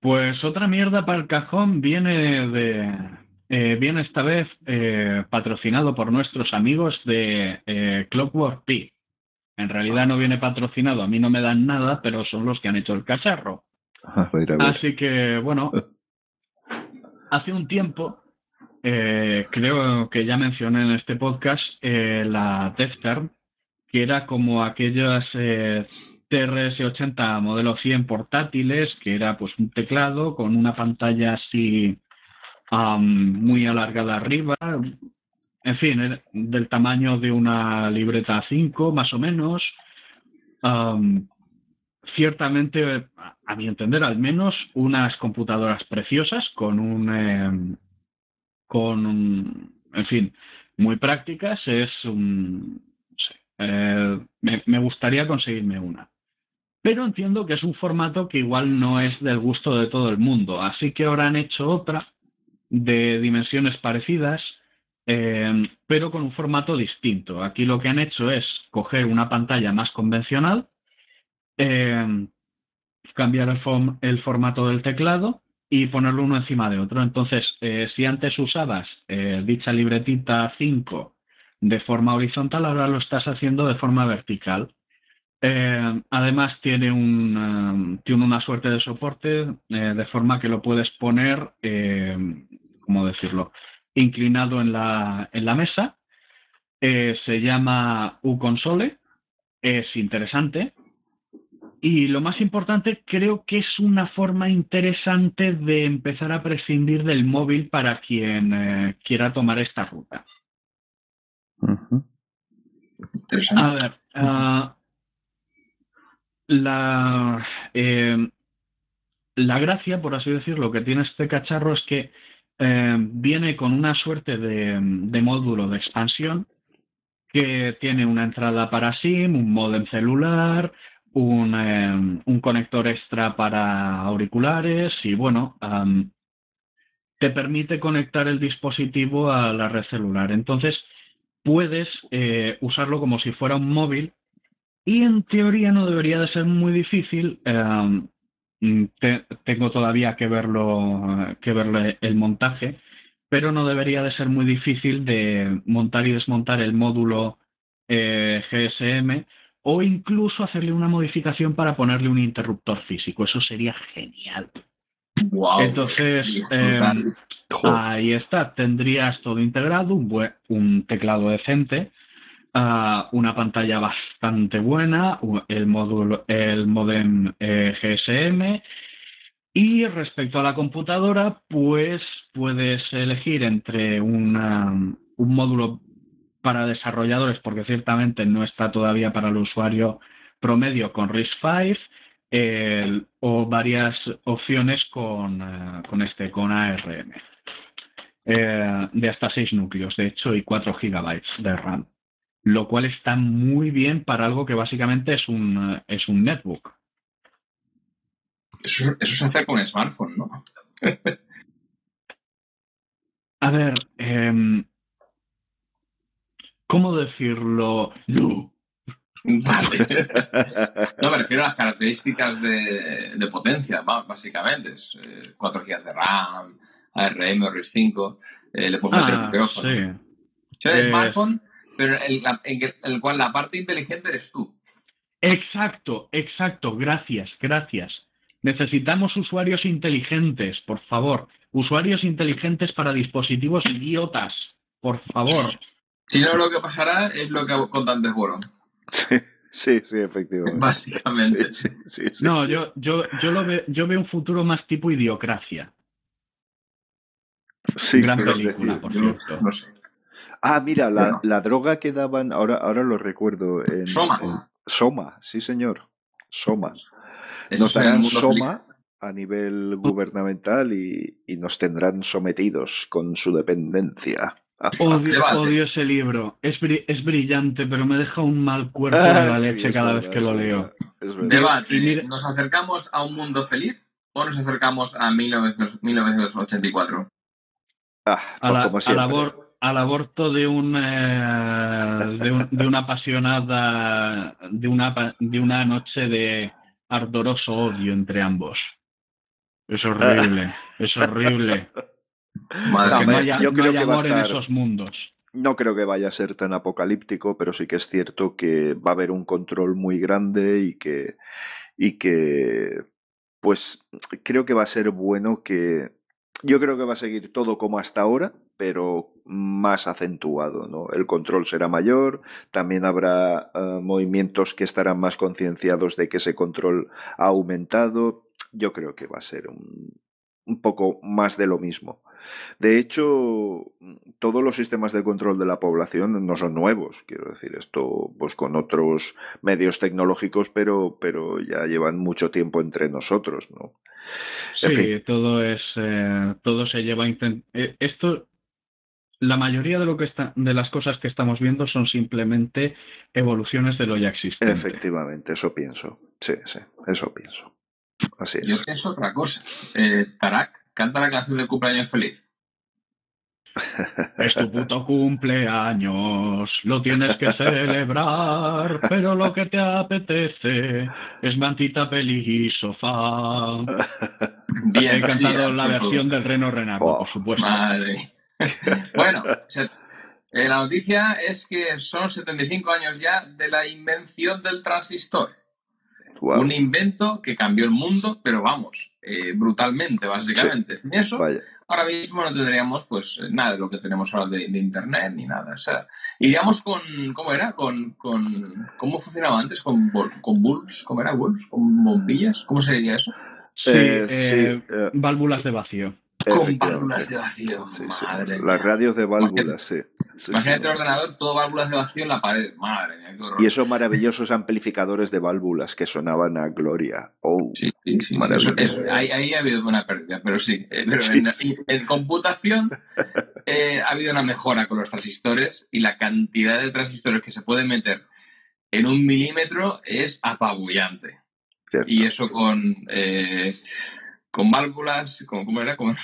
Pues otra mierda para el cajón viene de. eh, viene esta vez eh, patrocinado por nuestros amigos de eh, Clockwork Tea. En realidad no viene patrocinado, a mí no me dan nada, pero son los que han hecho el cacharro. A ver, a ver. Así que, bueno, (laughs) hace un tiempo, eh, creo que ya mencioné en este podcast la Defterm, que era como aquellas eh, TRS-80 modelo 100 portátiles, que era pues un teclado con una pantalla así am, muy alargada arriba, en fin, del tamaño de una libreta 5 más o menos. Am, ciertamente, a- mi entender, al menos unas computadoras preciosas con un, eh, con en fin, muy prácticas. Es un, sé, eh, me gustaría conseguirme una. Pero entiendo que es un formato que igual no es del gusto de todo el mundo. Así que ahora han hecho otra de dimensiones parecidas, eh, pero con un formato distinto. Aquí lo que han hecho es coger una pantalla más convencional, eh, cambiar el, form- el formato del teclado y ponerlo uno encima de otro. Entonces, eh, si antes usabas dicha libretita 5 de forma horizontal, ahora lo estás haciendo de forma vertical. Eh, además, tiene, un, eh, tiene una suerte de soporte eh, de forma que lo puedes poner, eh, ¿cómo decirlo?, inclinado en la, en la mesa. Eh, se llama uConsole, es interesante. Y lo más importante, creo que es una forma interesante de empezar a prescindir del móvil para quien eh, quiera tomar esta ruta. A ver, ah, la, eh, la gracia, por así decirlo, que tiene este cacharro es que eh, viene con una suerte de, módulo de expansión que tiene una entrada para SIM, un modem celular, un, eh, un conector extra para auriculares y bueno, te permite conectar el dispositivo a la red celular. Entonces, puedes usarlo como si fuera un móvil y en teoría no debería de ser muy difícil. eh, mm, te- tengo todavía que verlo, que verle el montaje, pero no debería de ser muy difícil de montar y desmontar el módulo eh, GSM o incluso hacerle una modificación para ponerle un interruptor físico. Eso sería genial. Wow. Entonces, eh, Jo, Ahí está, tendrías todo integrado, un, bue- un teclado decente, una pantalla bastante buena, el módulo, el modem eh, GSM. Y respecto a la computadora, pues puedes elegir entre un módulo para desarrolladores, porque ciertamente no está todavía para el usuario promedio con RISC-V, o varias opciones con, eh, este, con ARM eh, de hasta 6 núcleos, de hecho, y 4 gigabytes de RAM, lo cual está muy bien para algo que básicamente es un, eh, es un netbook. Eso, eso se hace con smartphone, ¿no? (laughs) A ver, em, ¿cómo decirlo? No. Vale. (laughs) No, me refiero a las características de, de potencia, básicamente. Es, eh, 4 GB de RAM, ARM o RIS5, eh, le puedes meter Ah, micrófono. sí. O sea, el Eh, smartphone, pero el, la- en el, el cual la parte inteligente eres tú. Exacto, exacto, gracias, gracias. Necesitamos usuarios inteligentes, por favor. Usuarios inteligentes para dispositivos idiotas, por favor. Si no, lo que pasará es lo que hago con antes bueno. sí, sí, sí, efectivamente. (laughs) Básicamente. Sí, sí, sí, sí. No, yo, yo, yo, lo ve- yo veo un futuro más tipo idiocracia. Sí, gran película, decir. por cierto. no sé. Ah, mira, la, Bueno. la droga que daban, ahora, ahora lo recuerdo. En, Soma. en- Soma, sí, señor. Soma. Eso Nos en darán Soma a nivel gubernamental y, y nos tendrán sometidos con su dependencia. Odio, odio ese libro. Es, bri- es brillante, pero me deja un mal cuerpo de la Ah, sí, leche es cada verdad, vez que lo leo. Debate. Mira- ¿Nos acercamos a un mundo feliz o nos acercamos a 1900 1984? Ah, A pues la, como a la al aborto de una, de, de, una apasionada, de una, de una noche de ardoroso odio entre ambos. Es horrible, es horrible. yo creo que va a estar... en esos mundos. No creo que vaya a ser tan apocalíptico, pero sí que es cierto que va a haber un control muy grande y que, y que pues creo que va a ser bueno que... Yo creo que va a seguir todo como hasta ahora, pero más acentuado, ¿no? El control será mayor, también habrá uh, movimientos que estarán más concienciados de que ese control ha aumentado. Yo creo que va a ser un, un poco más de lo mismo. De hecho, todos los sistemas de control de la población no son nuevos, quiero decir, esto pues con otros medios tecnológicos, pero, pero ya llevan mucho tiempo entre nosotros, ¿no? sí, todo es, eh, todo se lleva eh, esto la mayoría de lo que está, de las cosas que estamos viendo son simplemente evoluciones de lo ya existente. Efectivamente, eso pienso. Sí, sí, eso pienso. Así es. Yo pienso otra cosa. Eh, Tarak, canta la canción de cumpleaños feliz. Es tu puto cumpleaños, lo tienes que celebrar, pero lo que te apetece es mantita, peli y sofá. Bien, He cantado sí, la versión del Reno Renardo, Oh, por supuesto. Madre. (laughs) bueno, se- eh, la noticia es que son 75 años ya de la invención del transistor. Un invento que cambió el mundo, pero vamos, eh, brutalmente, básicamente. Sin eso, vaya. ahora mismo no tendríamos pues nada de lo que tenemos ahora de, de internet ni nada. O sea, iríamos con, ¿cómo era? Con, con ¿Cómo funcionaba antes? ¿Con, con bulbs? ¿Cómo era? ¿Bulbs? ¿Con bombillas? ¿Cómo se diría eso? Sí, Eh, eh, sí, eh, válvulas de vacío. Con válvulas de vacío. Sí, sí. Madre mía. Las radios de válvulas, sí. Sí, sí. Imagínate el ordenador, todo válvulas de vacío en la pared. Madre mía, qué horror. Y esos maravillosos amplificadores de válvulas que sonaban a gloria. Oh, Sí, sí, sí, sí, Maravilloso. eso- eso- ahí, ahí ha habido una pérdida, pero sí. eh, pero Sí, en, sí. en computación eh, ha habido una mejora con los transistores y la cantidad de transistores que se pueden meter en un milímetro es apabullante. cierto. Y eso con, eh, con válvulas, con, ¿cómo era? Con,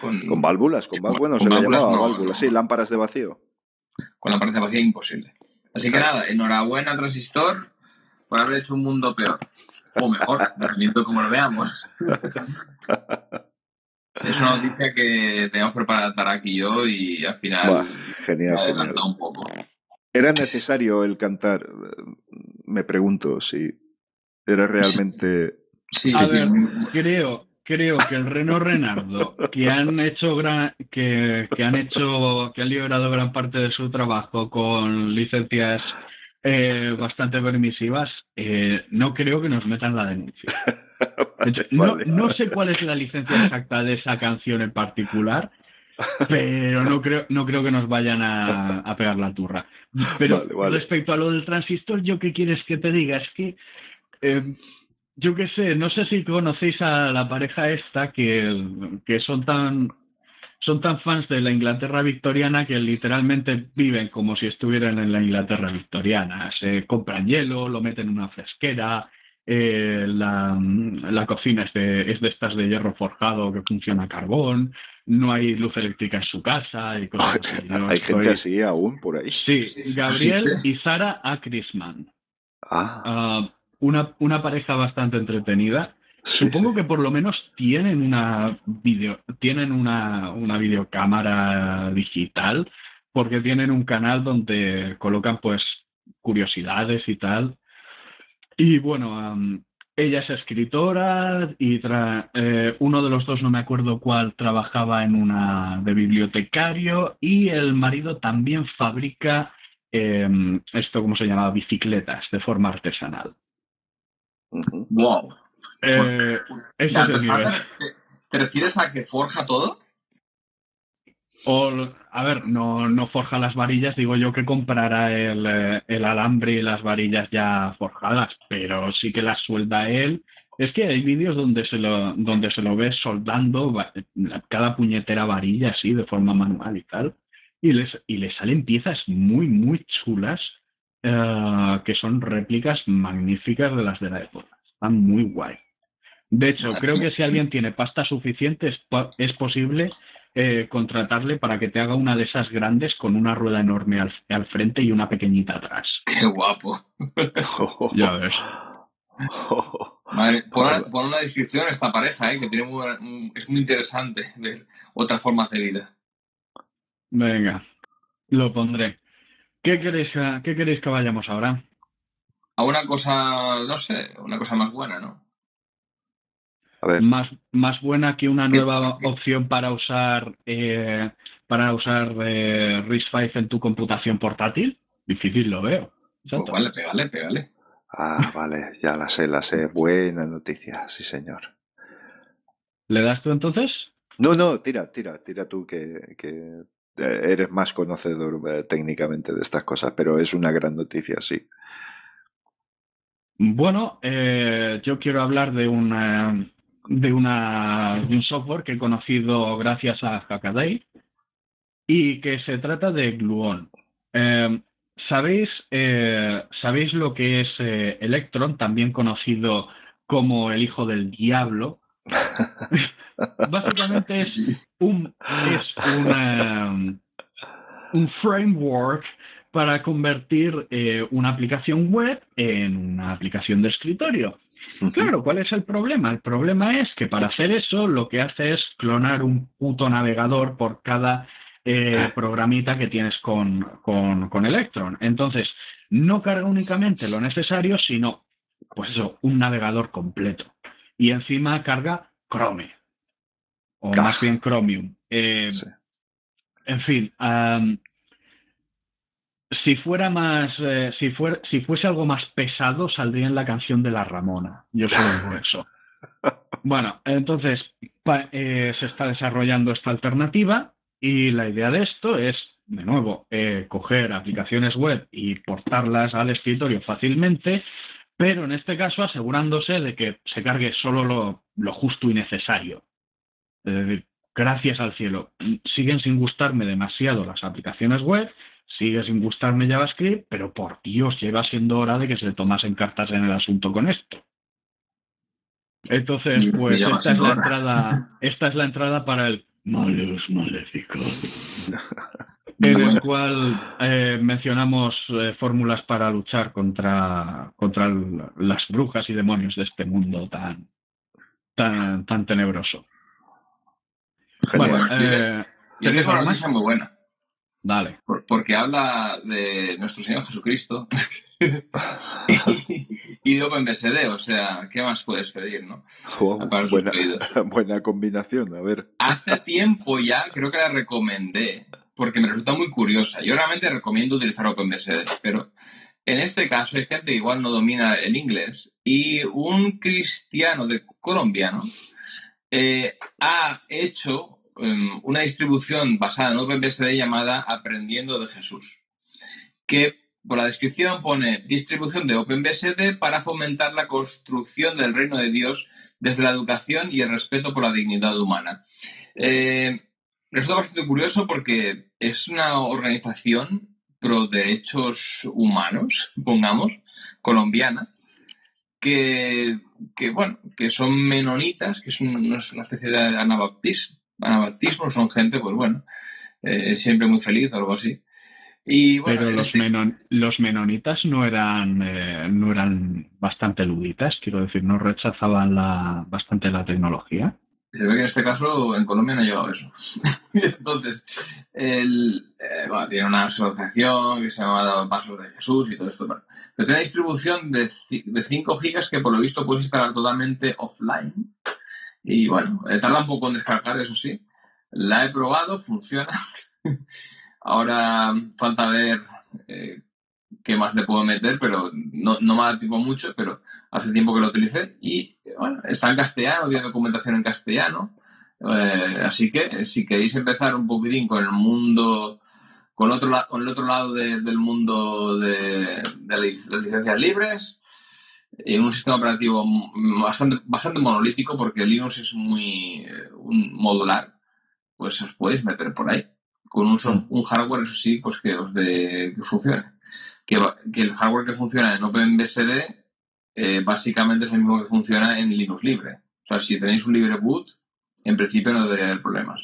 con, Con válvulas, con válvulas. Bueno, Con se le válvulas llamaba no, válvulas, no. sí, lámparas de vacío. con la pared de vacía imposible. Así que nada, enhorabuena transistor por haber hecho un mundo peor. O mejor, (laughs) dependiendo de cómo lo veamos. (laughs) Es una noticia que teníamos preparada Tarak y yo y al final Buah, me genial, genial. un poco. ¿Era necesario el cantar? Me pregunto si era (laughs) realmente... Sí, A sí, ver, creo, creo que el Reno Renardo, que han hecho gran, que, que han hecho, que han liberado gran parte de su trabajo con licencias eh, bastante permisivas, eh, no creo que nos metan la denuncia. (laughs) De hecho, no, sé cuál es la licencia exacta de esa canción en particular, (laughs) pero no creo, no creo que nos vayan a, a pegar la turra. Pero Vale, vale. respecto a lo del transistor, ¿yo qué quieres que te diga? Es que, eh, yo qué sé, no sé si conocéis a la pareja esta que, que son tan son tan fans de la Inglaterra victoriana que literalmente viven como si estuvieran en la Inglaterra victoriana. Se compran hielo, lo meten en una fresquera, eh, la, la cocina es de, es de estas de hierro forjado que funciona a carbón, no hay luz eléctrica en su casa y cosas así. Hay estoy- gente así aún por ahí. Sí, Gabriel y Sara Acrisman. Ah, Ah, una, una pareja bastante entretenida. sí, Supongo sí. que por lo menos tienen una video, tienen una, una videocámara digital, porque tienen un canal donde colocan pues curiosidades y tal. Y bueno, am, ella es escritora y tra- eh, uno de los dos, no me acuerdo cuál, trabajaba en una de bibliotecario y el marido también fabrica em, esto, ¿cómo se llama? Bicicletas de forma artesanal. Wow. Eh, ese Ya, es el nivel. ¿te, te refieres a que forja todo? O, a ver, no, no forja las varillas, digo yo que comprará el, eh, el alambre y las varillas ya forjadas, pero sí que las suelda él. Es que hay vídeos donde se lo, donde se lo ve soldando cada puñetera varilla así de forma manual y tal. Y les, y le salen piezas muy, muy chulas eh, que son réplicas magníficas de las de la época. Están muy guay. De hecho, creo que si alguien tiene pasta suficiente es, es posible eh, contratarle para que te haga una de esas grandes con una rueda enorme al, al frente y una pequeñita atrás. (laughs) Qué guapo. (laughs) Ya ves. (laughs) Madre, pon, pon una descripción a esta pareja, ¿eh? que tiene muy, muy- es muy interesante ver otras formas de vida. Venga, lo pondré. ¿Qué queréis, que- ¿Qué queréis que vayamos ahora? A una cosa, no sé, una cosa más buena, ¿no? A ver, Más, más buena que una ¿Qué- nueva qué- opción para usar eh, para usar eh, RISC-V en tu computación portátil. Difícil lo veo. Pues vale, pégale, pégale. ah, vale, ya la sé, la sé. Buena noticia, sí, señor. ¿Le das tú entonces? No, no, tira, tira, tira tú que, que eh, eres más conocedor eh, técnicamente de estas cosas, pero es una gran noticia, sí. Bueno, eh, yo quiero hablar de una, de una de un software que he conocido gracias a Hackaday y que se trata de Gluon. Eh, ¿sabéis, eh, ¿Sabéis lo que es eh, Electron, también conocido como el hijo del diablo? (laughs) Básicamente es un, es una, un framework para convertir eh, una aplicación web en una aplicación de escritorio. Claro, ¿cuál es el problema? El problema es que para hacer eso lo que hace es clonar un puto navegador por cada eh, programita que tienes con, con, con Electron. Entonces, no carga únicamente lo necesario, sino, pues eso, un navegador completo. Y encima carga Chrome. O Ah. más bien Chromium. Eh, Sí. en fin, si fuera más, eh, si fuera, si fuese algo más pesado, saldría en la canción de la Ramona. Yo (laughs) solo digo eso. Bueno, entonces pa- eh, se está desarrollando esta alternativa y la idea de esto es, de nuevo, eh, coger aplicaciones web y portarlas al escritorio fácilmente, pero en este caso asegurándose de que se cargue solo lo, lo justo y necesario. Es decir, gracias al cielo, siguen sin gustarme demasiado las aplicaciones web, sigue sin gustarme JavaScript, pero por Dios, lleva siendo hora de que se tomasen cartas en el asunto con esto. Entonces, pues esta es la entrada, esta es la entrada para el Malus Maléfico, Muy (laughs) en el cual eh, mencionamos eh, fórmulas para luchar contra, contra el- las brujas y demonios de este mundo tan, tan, tan tenebroso. Genial. Bueno, eh, Yo ¿tenéis tengo una noticia muy buena, Dale. por- porque habla de nuestro Señor Jesucristo (laughs) y de OpenBSD, o sea, ¿qué más puedes pedir, no? Wow, buena, (laughs) buena combinación, a ver. Hace tiempo ya creo que la recomendé, porque me resulta muy curiosa. Yo realmente recomiendo utilizar OpenBSD, pero en este caso hay gente que igual no domina el inglés y un cristiano de colombiano eh, ha hecho em, una distribución basada en OpenBSD llamada Aprendiendo de Jesús, que por la descripción pone distribución de OpenBSD para fomentar la construcción del reino de Dios desde la educación y el respeto por la dignidad humana. Eh, resulta bastante curioso porque es una organización pro derechos humanos, pongamos, colombiana, que, que, bueno, que son menonitas, que es, un- es una especie de anabaptismo, anabaptismo, son gente, pues bueno, eh, siempre muy feliz o algo así. Y bueno, Pero los, este- menon- los menonitas no eran, eh, no eran bastante luditas, quiero decir, no rechazaban la, bastante la tecnología. Se ve que en este caso en Colombia no ha llegado eso. (laughs) Entonces, el, eh, tiene una asociación que se llama Pasos de Jesús y todo esto. Pero tiene una distribución de, de 5 gigas que por lo visto puedes instalar totalmente offline. Y bueno, eh, tarda un poco en descargar, eso sí. La he probado, funciona. (laughs) Ahora falta ver eh, qué más le puedo meter, pero no, no me da tiempo mucho, pero hace tiempo que lo utilicé y bueno, está en castellano, tiene documentación en castellano. Eh, así que si queréis empezar un poquitín con el mundo, con, otro con el otro lado de- del mundo de, de las licencias libres, en un sistema operativo bastante, bastante monolítico, porque Linux es muy eh, un modular, pues os podéis meter por ahí. Con un, soft- un hardware, eso sí, pues que os de que funcione. Que, va- que el hardware que funciona en OpenBSD eh, básicamente es el mismo que funciona en Linux libre. O sea, si tenéis un libre boot, en principio no debería haber problemas.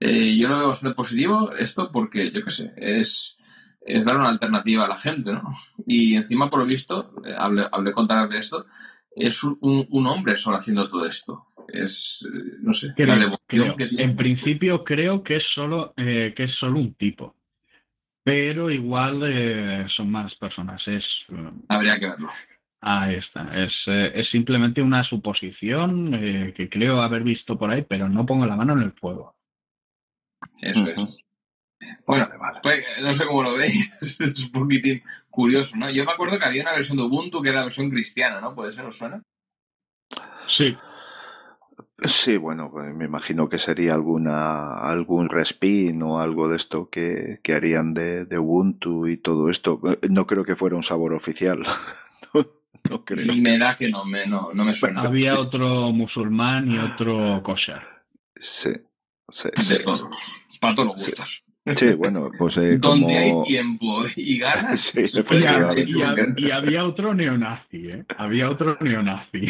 Eh, yo lo veo bastante positivo esto porque, yo qué sé, es, es dar una alternativa a la gente, ¿no? Y encima, por lo visto, eh, hablé, hablé con Tarak de esto, es un, un, hombre solo haciendo todo esto. Es, eh, no sé, creo, la creo. que tiene. En principio creo que es solo, eh, que es solo un tipo. Pero igual eh, son más personas. Es, Habría que verlo. Ahí está. Es, eh, es simplemente una suposición eh, que creo haber visto por ahí, pero no pongo la mano en el fuego. Eso uh -huh. es. Bueno, vale, vale. Pues, no sé cómo lo veis, (laughs) es un poquitín curioso, ¿no? Yo me acuerdo que había una versión de Ubuntu que era la versión cristiana, ¿no? ¿Puede ser? ¿Os suena? Sí. Sí, bueno, pues me imagino que sería alguna algún respin o algo de esto que, que harían de, de, Ubuntu y todo esto. No creo que fuera un sabor oficial. (laughs) no, no creo. Me da que no me, no, no me suena. Había sí. otro musulmán y otro kosher. Sí. Sí, de sí, todo. Para todos los gustos. Sí, bueno, pues eh, (laughs) Donde como... hay tiempo y ganas. (laughs) Sí, y, y, y, había otro neonazi, ¿eh? Había otro neonazi.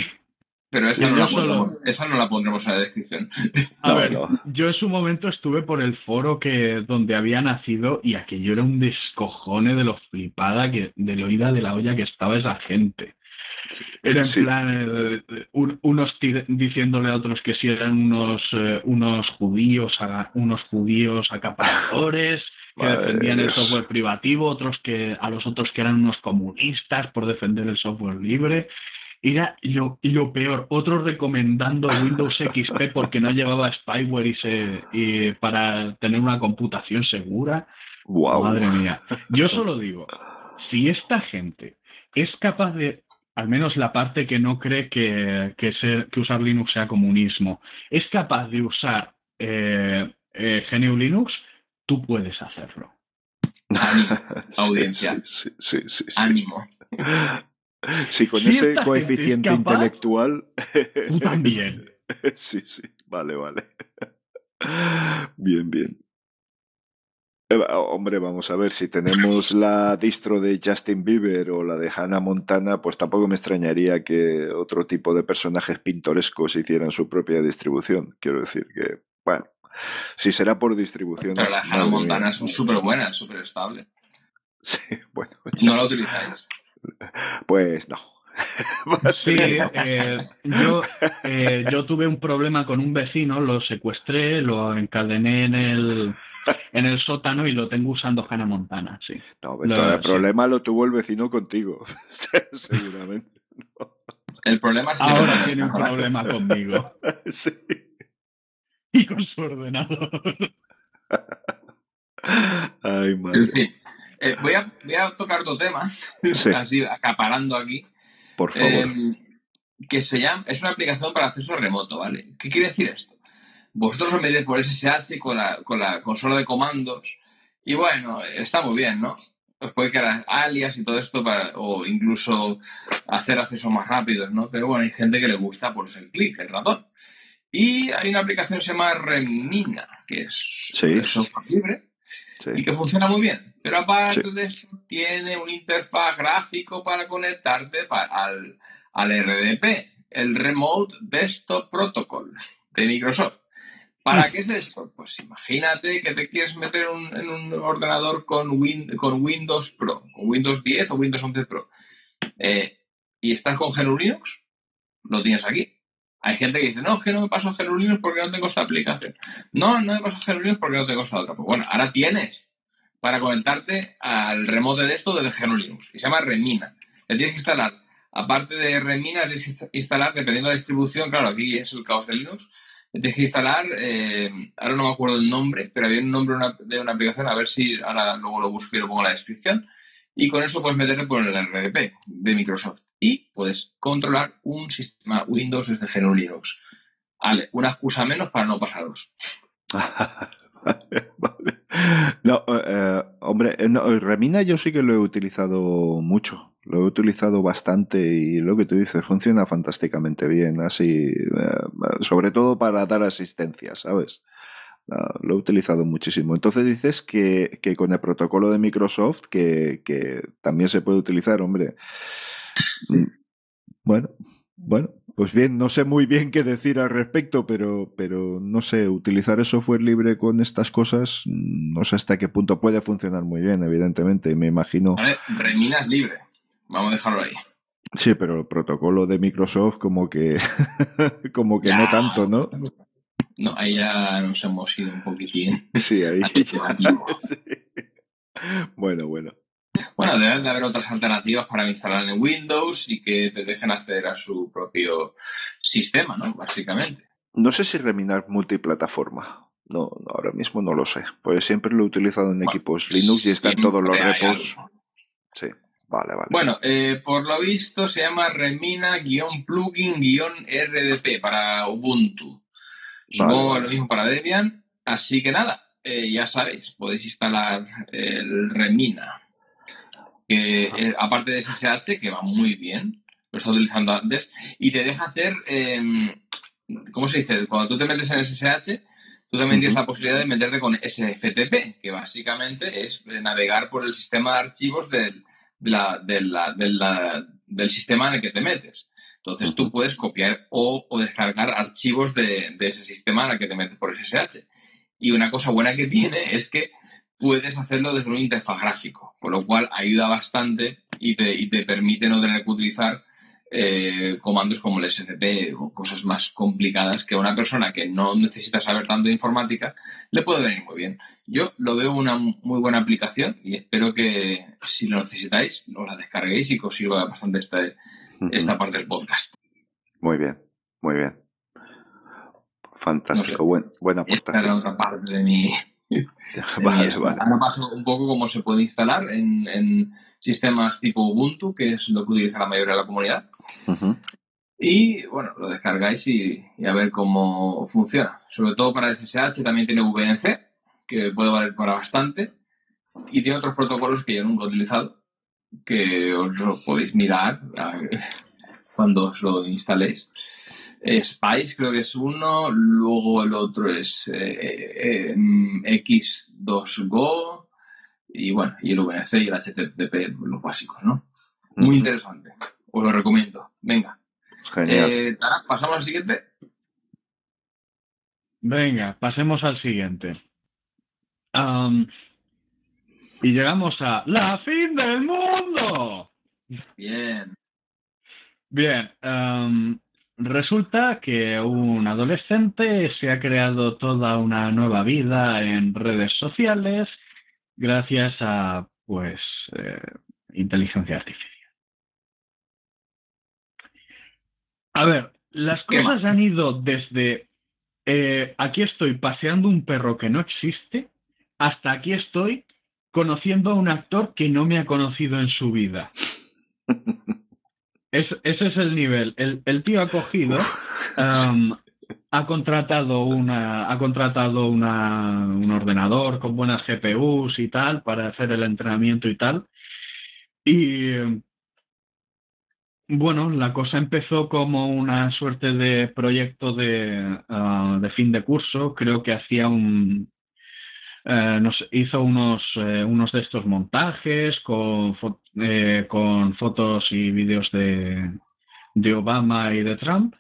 Pero esa, sí, no la pondremos, solo... esa no la pondremos en la descripción. (laughs) A no, ver, no. yo en su momento estuve por el foro que donde había nacido y aquello era un descojone de lo flipada que, de lo ida de la olla que estaba esa gente. Sí, Era en sí. plan eh, un, unos diciéndole a otros que si eran unos uh, unos judíos unos judíos acaparadores (laughs) que Madre defendían Dios. el software privativo, otros que a los otros que eran unos comunistas por defender el software libre. Era lo, lo peor, otros recomendando Windows XP (laughs) porque no llevaba spyware y se, y para tener una computación segura. Wow. Madre mía. Yo (laughs) solo digo, si esta gente es capaz de al menos la parte que no cree que, que, ser, que usar Linux sea comunismo, es capaz de usar eh, eh, GNU Linux, tú puedes hacerlo. (laughs) Ánimo, audiencia. Sí, sí, sí, Ánimo. (laughs) Sí, con si ese coeficiente capaz, intelectual. Tú también. (laughs) Sí, sí, vale, vale. (laughs) Bien, bien. Eh, hombre, vamos a ver, si tenemos la distro de Justin Bieber o la de Hannah Montana, pues tampoco me extrañaría que otro tipo de personajes pintorescos hicieran su propia distribución. Quiero decir que, bueno, si será por distribución. Pero la Hannah Montana es súper buena, súper estable. Sí, bueno. Ya. No la utilizáis. Pues no. (laughs) Sí, eh, yo, eh, yo tuve un problema con un vecino, lo secuestré, lo encadené en el, en el sótano y lo tengo usando Hannah Montana, sí. No, lo, el problema sí. lo tuvo el vecino contigo, (laughs) seguramente. No. El problema es Ahora no tiene un problema conmigo. (laughs) Sí. Y con su ordenador. Ay, madre. En fin, eh, voy, a, voy, a, tocar otro tema, (laughs) sí. así acaparando aquí. Por favor. Eh, que se llama, es una aplicación para acceso remoto, ¿vale? ¿Qué quiere decir esto? Vosotros os medís por SSH con la, con la consola de comandos y bueno, está muy bien, ¿no? Os puede crear alias y todo esto para, o incluso hacer acceso más rápido, ¿no? Pero bueno, hay gente que le gusta pues el clic, el ratón. Y hay una aplicación que se llama Remina, que es sí. software libre sí. y que funciona muy bien. Pero aparte sí. de eso, tiene una interfaz gráfico para conectarte para, al, al RDP, el Remote Desktop Protocol de Microsoft. ¿Para qué es esto? Pues imagínate que te quieres meter un, en un ordenador con, Win, con, Windows Pro, con Windows 10 o Windows 11 Pro, eh, y estás con GNU Linux, lo tienes aquí. Hay gente que dice, no, que no me paso GNU Linux porque no tengo esta aplicación. No, no me paso GNU Linux porque no tengo esta otra. Pues bueno, ahora tienes para conectarte al remote de esto desde GNU Linux. Y se llama Remina. Le tienes que instalar, aparte de Remina, tienes que instalar, dependiendo de la distribución, claro, aquí es el caos de Linux, tienes que instalar, eh, ahora no me acuerdo el nombre, pero había un nombre de una, aplicación, a ver si ahora luego lo busco y lo pongo en la descripción. Y con eso puedes meterte por el RDP de Microsoft y puedes controlar un sistema Windows desde GNU Linux. Vale, una excusa menos para no pasaros. vale, (laughs) vale. No, eh, hombre, no, Remina yo sí que lo he utilizado mucho. Lo he utilizado bastante y lo que tú dices funciona fantásticamente bien, así, eh, sobre todo para dar asistencia, ¿sabes? Uh, lo he utilizado muchísimo. Entonces dices que, que con el protocolo de Microsoft, que, que, también se puede utilizar, hombre. Bueno, bueno, Pues bien, no sé muy bien qué decir al respecto, pero, pero no sé, utilizar el software libre con estas cosas, no sé hasta qué punto puede funcionar muy bien, evidentemente, me imagino. Remina es libre, vamos a dejarlo ahí. Sí, pero el protocolo de Microsoft como que (laughs) como que Ya. no tanto, ¿no? No, ahí ya nos hemos ido un poquitín. Sí, ahí ya. (laughs) Sí. Bueno, bueno. Bueno, deben de haber otras alternativas para instalar en Windows y que te dejen acceder a su propio sistema, ¿no? Básicamente. No sé si reminar multiplataforma. No, no, ahora mismo no lo sé. Pues siempre lo he utilizado en Bueno, equipos Linux y está en todos los repos. algo. Sí, vale, vale. Bueno, eh, por lo visto se llama Remina-plugin-rdp para Ubuntu. Supongo vale. lo mismo para Debian. Así que nada, eh, ya sabéis, podéis instalar el Remina. Que, eh, aparte de SSH, que va muy bien, lo estaba utilizando antes, y te deja hacer, em, ¿cómo se dice? Cuando tú te metes en SSH, tú también tienes la posibilidad de meterte con SFTP, que básicamente es eh, navegar por el sistema de archivos del, de la- de la- de la- del sistema en el que te metes. Entonces tú puedes copiar o, o descargar archivos de, de ese sistema en el que te metes por SSH. Y una cosa buena que (laughs) tiene es que puedes hacerlo desde un interfaz gráfico, con lo cual ayuda bastante y te, y te permite no tener que utilizar eh, comandos como el SCP o cosas más complicadas que a una persona que no necesita saber tanto de informática le puede venir muy bien. Yo lo veo una muy buena aplicación y espero que si lo necesitáis os la descarguéis y que os sirva bastante Ujú. Esta parte del podcast. Muy bien, muy bien. Fantástico, No sé. buen, buena Esta era aportación. otra parte de mi, (laughs) Vale, vale. Ahora paso un poco cómo se puede instalar en, en sistemas tipo Ubuntu, que es lo que utiliza la mayoría de la comunidad. Y bueno, lo descargáis y, y a ver cómo funciona. Sobre todo para SSH también tiene VNC, que puede valer para bastante. Y tiene otros protocolos que yo nunca he utilizado, que os lo podéis mirar (laughs) cuando os lo instaléis. Eh, Spice creo que es uno, luego el otro es eh, eh, mm, X2Go y bueno, y el VNC y el HTTP, los básicos, ¿no? Muy interesante, os lo recomiendo. Venga, Genial. eh, Tara, pasamos al siguiente. Venga, pasemos al siguiente. Y llegamos a la fin del mundo. Bien. Bien, am, resulta que un adolescente se ha creado toda una nueva vida en redes sociales gracias a, pues, eh, inteligencia artificial. A ver, las ¿Qué cosas han ido desde eh, aquí estoy paseando un perro que no existe hasta aquí estoy conociendo a un actor que no me ha conocido en su vida. (laughs) Es- ese es el nivel. El, el tío ha cogido, um, ha contratado una, ha contratado una, un ordenador con buenas GPUs y tal para hacer el entrenamiento y tal. Y bueno, la cosa empezó como una suerte de proyecto de, ah, de fin de curso. Creo que hacía un, eh, nos hizo unos, eh, unos de estos montajes con, fo- eh, con fotos y vídeos de, de Obama y de Trump.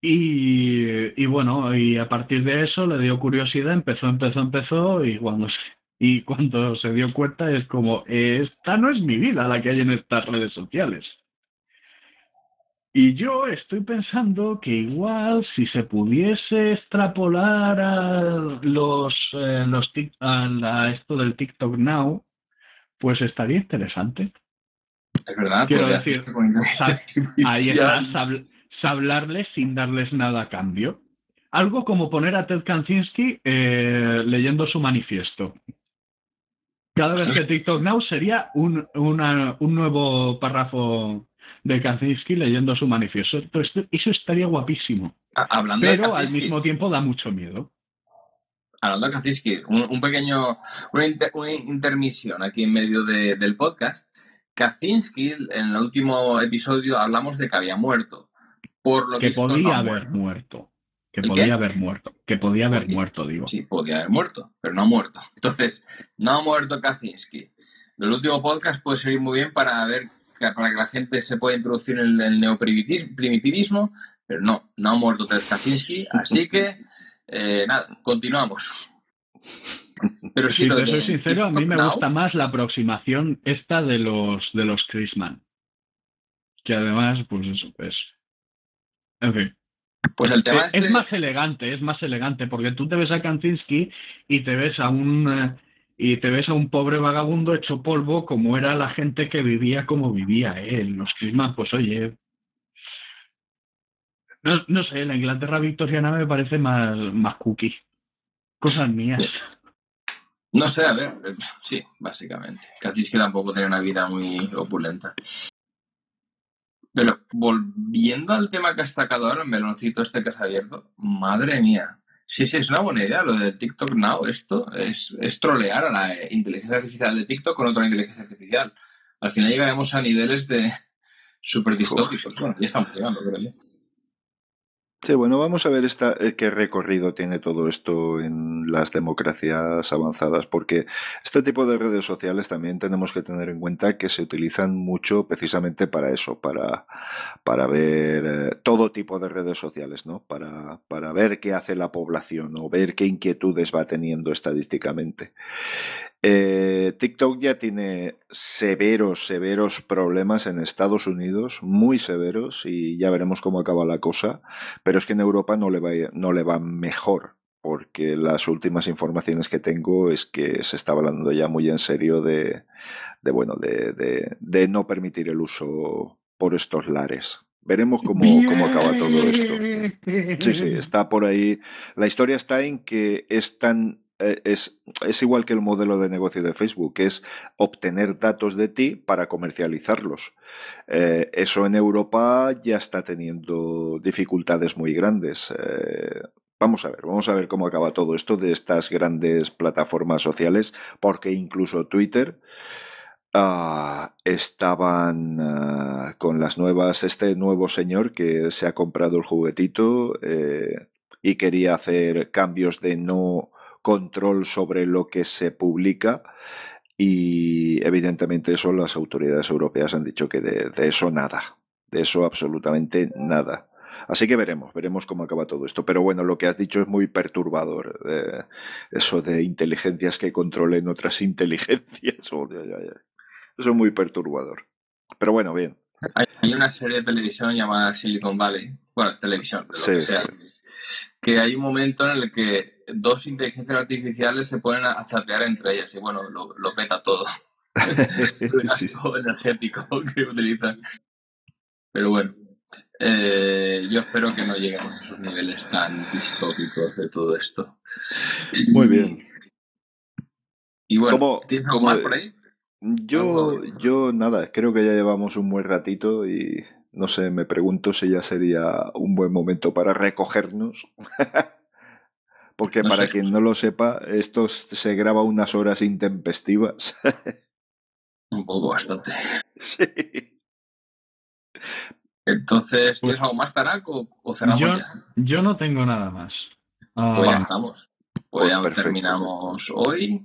Y, y bueno, y a partir de eso le dio curiosidad, empezó, empezó, empezó, y cuando se, y cuando se dio cuenta es como, esta no es mi vida la que hay en estas redes sociales. Y yo estoy pensando que igual si se pudiese extrapolar a los, eh, los tic- a la- esto del TikTok Now, pues estaría interesante. Es verdad, Quiero decir, Ahí está, sab- sablarles sin darles nada a cambio. Algo como poner a Ted Kaczynski eh, leyendo su manifiesto. Cada vez que (laughs) TikTok Now sería un, una- un nuevo párrafo de Kaczynski leyendo su manifiesto. Eso estaría guapísimo. Hablando Pero al mismo tiempo da mucho miedo. hablando de Kaczynski, un, un pequeño, una, inter- una intermisión aquí en medio de- del podcast. Kaczynski, en el último episodio hablamos de que había muerto. Por lo Que visto, podía ha haber muerto. muerto. Que ¿El podía qué? haber muerto. Que podía haber muerto, digo. Sí, podía haber muerto, pero no ha muerto. Entonces, no ha muerto Kaczynski. El último podcast puede servir muy bien para ver para que la gente se pueda introducir en el neoprimitivismo, pero no, no ha muerto Ted Kaczynski, (laughs) así que eh, nada, continuamos. Pero si te soy sincero, a mí me gusta más la aproximación esta de los de los Chrisman. Que además, pues eso, es. En fin. Pues el tema es, es más elegante, es más elegante, porque tú te ves a Kantinsky y te ves a un eh, y te ves a un pobre vagabundo hecho polvo como era la gente que vivía como vivía él. Los Chrisman, pues oye, no, no, sé, la Inglaterra victoriana me parece más, más cookie. Cosas mías. No sé, a ver, eh, sí, básicamente. que tampoco tenía una vida muy opulenta. Pero volviendo al tema que has sacado ahora, el meloncito este que has abierto, madre mía. Sí, sí, es una buena idea lo del TikTok Now. Esto es, es trolear a la inteligencia artificial de TikTok con otra inteligencia artificial. Al final llegaremos a niveles de (laughs) súper distópicos. Bueno, ya estamos llegando, creo yo. Sí, bueno, vamos a ver esta, eh, qué recorrido tiene todo esto en las democracias avanzadas, porque este tipo de redes sociales también tenemos que tener en cuenta que se utilizan mucho precisamente para eso, para, para ver eh, todo tipo de redes sociales, ¿no? Para, para ver qué hace la población o ver qué inquietudes va teniendo estadísticamente. Eh, TikTok ya tiene severos, severos problemas en Estados Unidos, muy severos, y ya veremos cómo acaba la cosa, pero es que en Europa no le va, no le va mejor, porque las últimas informaciones que tengo es que se está hablando ya muy en serio de, de bueno, de, de, de, no permitir el uso por estos lares. Veremos cómo, cómo acaba todo esto. Sí, sí, está por ahí. La historia está en que es tan es, es, igual que el modelo de negocio de Facebook, es obtener datos de ti para comercializarlos. Eh, eso en Europa ya está teniendo dificultades muy grandes. Eh, vamos a ver, vamos a ver cómo acaba todo esto de estas grandes plataformas sociales, porque incluso Twitter uh, estaban uh, con las nuevas, este nuevo señor que se ha comprado el juguetito y quería hacer cambios de no control sobre lo que se publica y evidentemente eso las autoridades europeas han dicho que de, eso nada, de eso absolutamente nada. Así que veremos, veremos cómo acaba todo esto. Pero bueno, lo que has dicho es muy perturbador. Eh, eso de inteligencias que controlen otras (laughs) inteligencias. Oh, eso es muy perturbador. Pero bueno, bien. Hay una serie de televisión llamada Silicon Valley. Bueno, televisión, sí, sí que hay un momento en el que dos inteligencias artificiales se ponen a, chatear entre ellas y bueno, lo, lo peta todo. (laughs) (laughs) es energético que utilizan. Pero bueno, eh, yo espero que no lleguemos a esos niveles tan distópicos de todo esto. Muy bien. Y bueno, ¿tienes algo más por ahí? Yo, yo nada, creo que ya llevamos un buen ratito y no sé, me pregunto si ya sería un buen momento para recogernos. (laughs) Porque para quien no lo sepa, esto se graba unas horas intempestivas. (laughs) un poco bastante. Sí. Entonces, ¿tienes pues algo más, Tarak, o, cerramos yo, ya? Yo no tengo nada más. pues ya ah. estamos. Pues, ya pues terminamos hoy.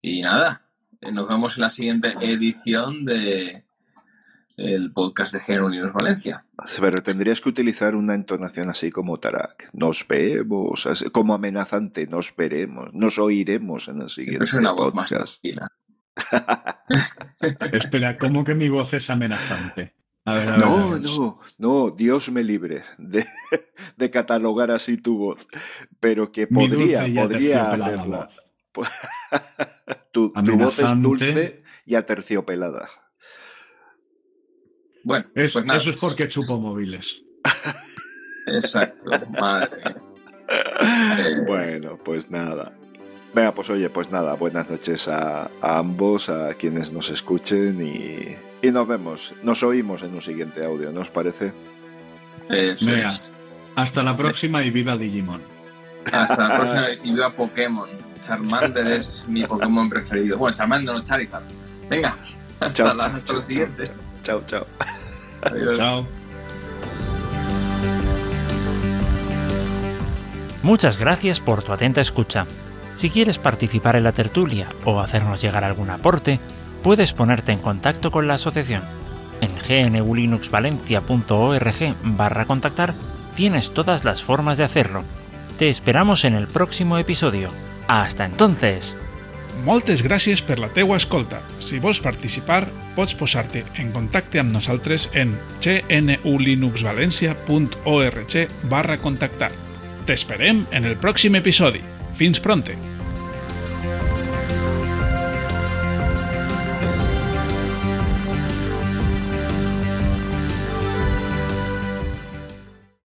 Y nada, nos vemos en la siguiente edición de el podcast de Género Unidos Valencia. Pero tendrías que utilizar una entonación así como Tarak. Nos vemos, como amenazante, nos veremos, nos oiremos en el siguiente es una voz podcast. (laughs) Espera, ¿cómo que mi voz es amenazante? no, no, no, Dios me libre de, (laughs) de, catalogar así tu voz, pero que podría, podría hacerla. (laughs) tu, tu voz es dulce y aterciopelada. Bueno, pues eso es porque chupo móviles. (laughs) Exacto, madre. (laughs) Bueno, pues nada. Venga, pues oye, pues nada, buenas noches a, ambos, a quienes nos escuchen y, nos vemos, nos oímos en un siguiente audio, ¿no os parece? Venga, hasta la próxima y viva Digimon. Hasta la próxima y viva Pokémon. Charmander es mi Pokémon preferido. Bueno, Charmander no Charizard. Venga, (laughs) hasta, la, hasta lo siguiente. Chao, chao. Adiós. Chao. Muchas gracias por tu atenta escucha. Si quieres participar en la tertulia o hacernos llegar algún aporte, puedes ponerte en contacto con la asociación. En gnulinuxvalencia.org barra contactar tienes todas las formas de hacerlo. Te esperamos en el próximo episodio. Hasta entonces! Moltes gràcies per la teua escolta. Si vols participar, pots posar-te en contacte amb nosaltres en gnulinuxvalencia.org barra contactar. T'esperem en el pròxim episodi. Fins pronte!